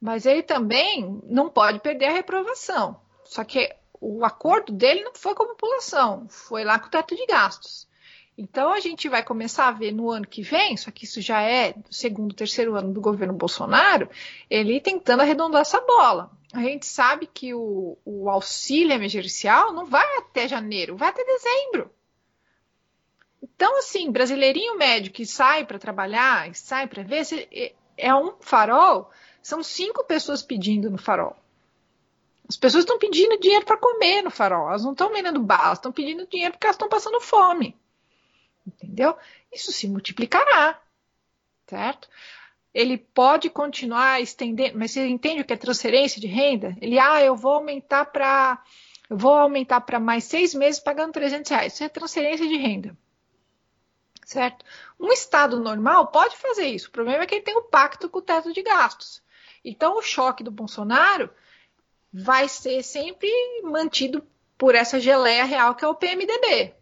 Mas ele também não pode perder a reprovação. Só que o acordo dele não foi com a população, foi lá com o teto de gastos. Então a gente vai começar a ver no ano que vem, só que isso já é do segundo, terceiro ano do governo Bolsonaro, ele tentando arredondar essa bola. A gente sabe que o, o auxílio emergencial não vai até janeiro, vai até dezembro. Então, assim, brasileirinho médio que sai para trabalhar, sai para ver, é um farol, são cinco pessoas pedindo no farol. As pessoas estão pedindo dinheiro para comer no farol, elas não estão vendendo bala, estão pedindo dinheiro porque elas estão passando fome. Entendeu? Isso se multiplicará, certo? Ele pode continuar estendendo, mas você entende o que é transferência de renda? Ele, ah, eu vou aumentar para eu vou aumentar para mais seis meses pagando 300 reais. Isso é transferência de renda. Certo? Um Estado normal pode fazer isso. O problema é que ele tem um pacto com o teto de gastos. Então, o choque do Bolsonaro vai ser sempre mantido por essa geleia real que é o PMDB,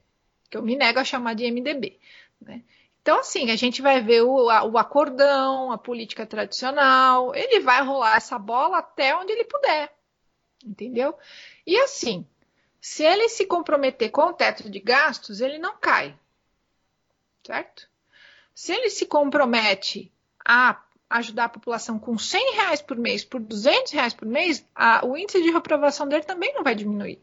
que eu me nego a chamar de MDB. Né? Então, assim, a gente vai ver o, a, o acordão, a política tradicional, ele vai rolar essa bola até onde ele puder, entendeu? E assim, se ele se comprometer com o teto de gastos, ele não cai. Certo? Se ele se compromete a ajudar a população com 100 reais por mês, por 200 reais por mês, a, o índice de reprovação dele também não vai diminuir.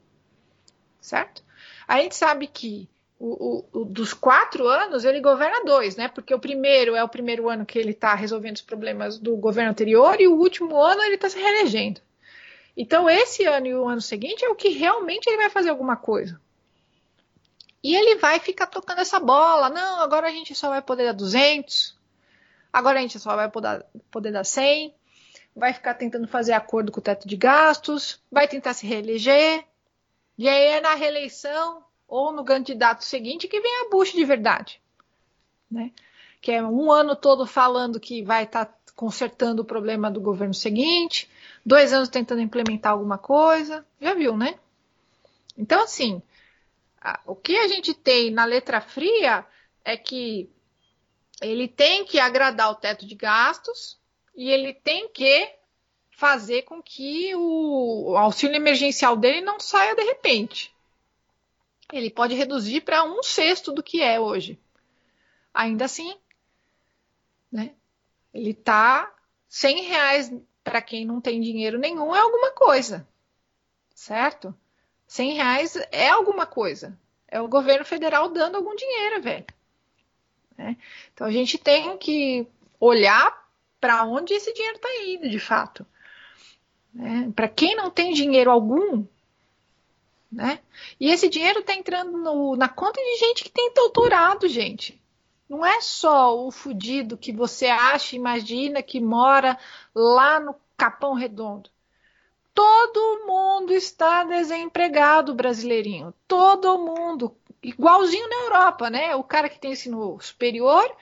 Certo? A gente sabe que o, o, o, dos quatro anos ele governa dois, né? Porque o primeiro é o primeiro ano que ele está resolvendo os problemas do governo anterior e o último ano ele está se reelegendo. Então, esse ano e o ano seguinte é o que realmente ele vai fazer alguma coisa. E ele vai ficar tocando essa bola. Não, agora a gente só vai poder dar 200. Agora a gente só vai poder, poder dar 100. Vai ficar tentando fazer acordo com o teto de gastos. Vai tentar se reeleger. E aí é na reeleição ou no candidato seguinte que vem a Bush de verdade. Né? Que é um ano todo falando que vai estar tá consertando o problema do governo seguinte dois anos tentando implementar alguma coisa. Já viu, né? Então, assim, o que a gente tem na letra fria é que ele tem que agradar o teto de gastos e ele tem que fazer com que o, auxílio emergencial dele não saia de repente. Ele pode reduzir para um sexto do que é hoje. Ainda assim, né? Ele está 100 reais para quem não tem dinheiro nenhum, é alguma coisa. Certo? 100 reais é alguma coisa. É o governo federal dando algum dinheiro, velho. Né? Então a gente tem que olhar para onde esse dinheiro está indo, de fato. Né? Para quem não tem dinheiro algum, né? E esse dinheiro está entrando no, na conta de gente que tem doutorado, gente. Não é só o fudido que você acha, imagina que mora lá no Capão Redondo. Todo mundo está desempregado, brasileirinho. Todo mundo. Igualzinho na Europa, né? O cara que tem ensino superior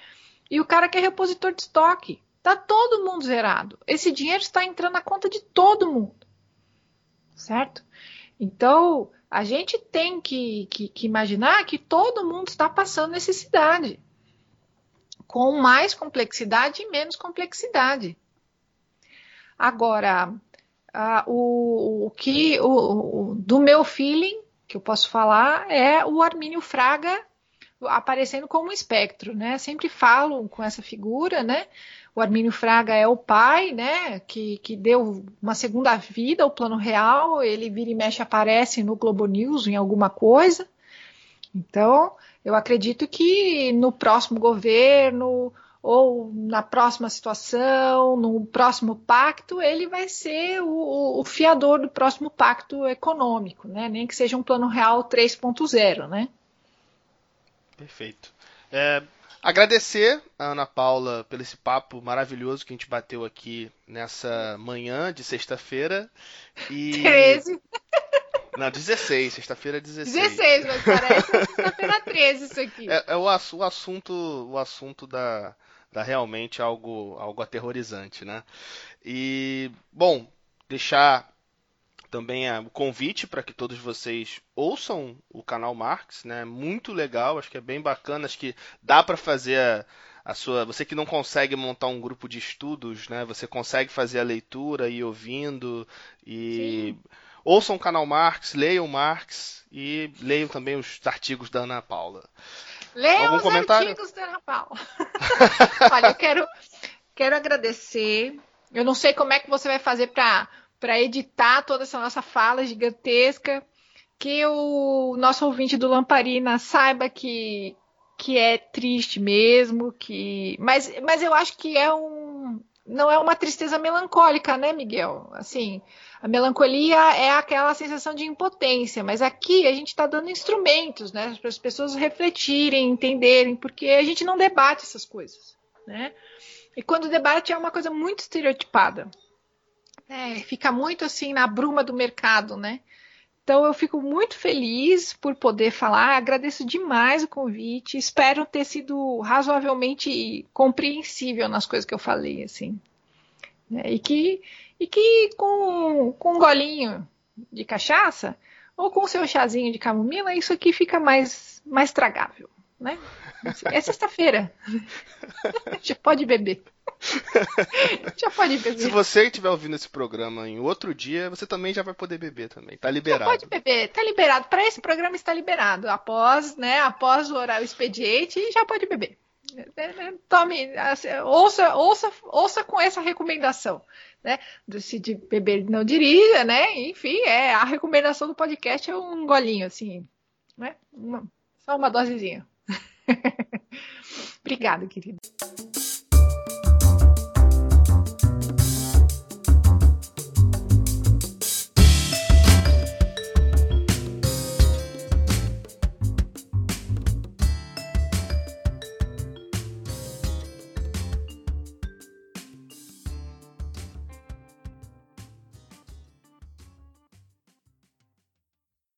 e o cara que é repositor de estoque. Tá todo mundo zerado. Esse dinheiro está entrando na conta de todo mundo. Certo? Então, a gente tem que, que, que imaginar que todo mundo está passando necessidade com mais complexidade e menos complexidade. Agora, o, o, que o, o, do meu feeling que eu posso falar é o Armínio Fraga aparecendo como espectro, né? Sempre falo com essa figura, né? O Armínio Fraga é o pai, né? Que, que deu uma segunda vida ao plano real. Ele vira e mexe aparece no Globo News em alguma coisa. Então, eu acredito que no próximo governo ou na próxima situação, no próximo pacto, ele vai ser o, o fiador do próximo pacto econômico, né? Nem que seja um plano real 3.0, né? Perfeito. É, agradecer a Ana Paula pelo esse papo maravilhoso que a gente bateu aqui nessa manhã de sexta-feira. E... 13. Não, 16, sexta-feira 16. 16, mas parece sexta-feira 13 isso aqui. É, é o, o, assunto, o assunto da, da realmente algo, algo aterrorizante, né? E, bom, deixar também o convite para que todos vocês ouçam o canal Marx, né? Muito legal, acho que é bem bacana, acho que dá para fazer a, a, sua, você que não consegue montar um grupo de estudos, né? Você consegue fazer a leitura e ouvindo e Sim Ouçam o canal Marx, leiam Marx e leiam também os artigos da Ana Paula. Leiam Algum os comentário? artigos da Ana Paula. Olha, eu quero, quero agradecer. Eu não sei como é que você vai fazer para editar toda essa nossa fala gigantesca. Que o nosso ouvinte do Lamparina saiba que, que é triste mesmo, que mas, mas eu acho que é um não é uma tristeza melancólica, né, Miguel? Assim, a melancolia é aquela sensação de impotência, mas aqui a gente está dando instrumentos, né, para as pessoas refletirem, entenderem, porque a gente não debate essas coisas, né? E quando debate é uma coisa muito estereotipada, é, fica muito assim na bruma do mercado, né? Então eu fico muito feliz por poder falar, agradeço demais o convite, espero ter sido razoavelmente compreensível nas coisas que eu falei, assim. Né? E que, e que com, com um golinho de cachaça ou com o seu chazinho de camomila, isso aqui fica mais, mais tragável, né? É sexta-feira. Já pode beber. já pode beber. Se você estiver ouvindo esse programa em outro dia, você também já vai poder beber também. Tá liberado. Já pode beber, tá liberado. Para esse programa está liberado. Após, né, após o horário expediente, já pode beber. É, é, tome, assim, ouça, ouça, ouça com essa recomendação, né? Se de beber não dirija, né? Enfim, é a recomendação do podcast é um golinho assim, né? Uma, só uma dosezinha. Obrigada, querido.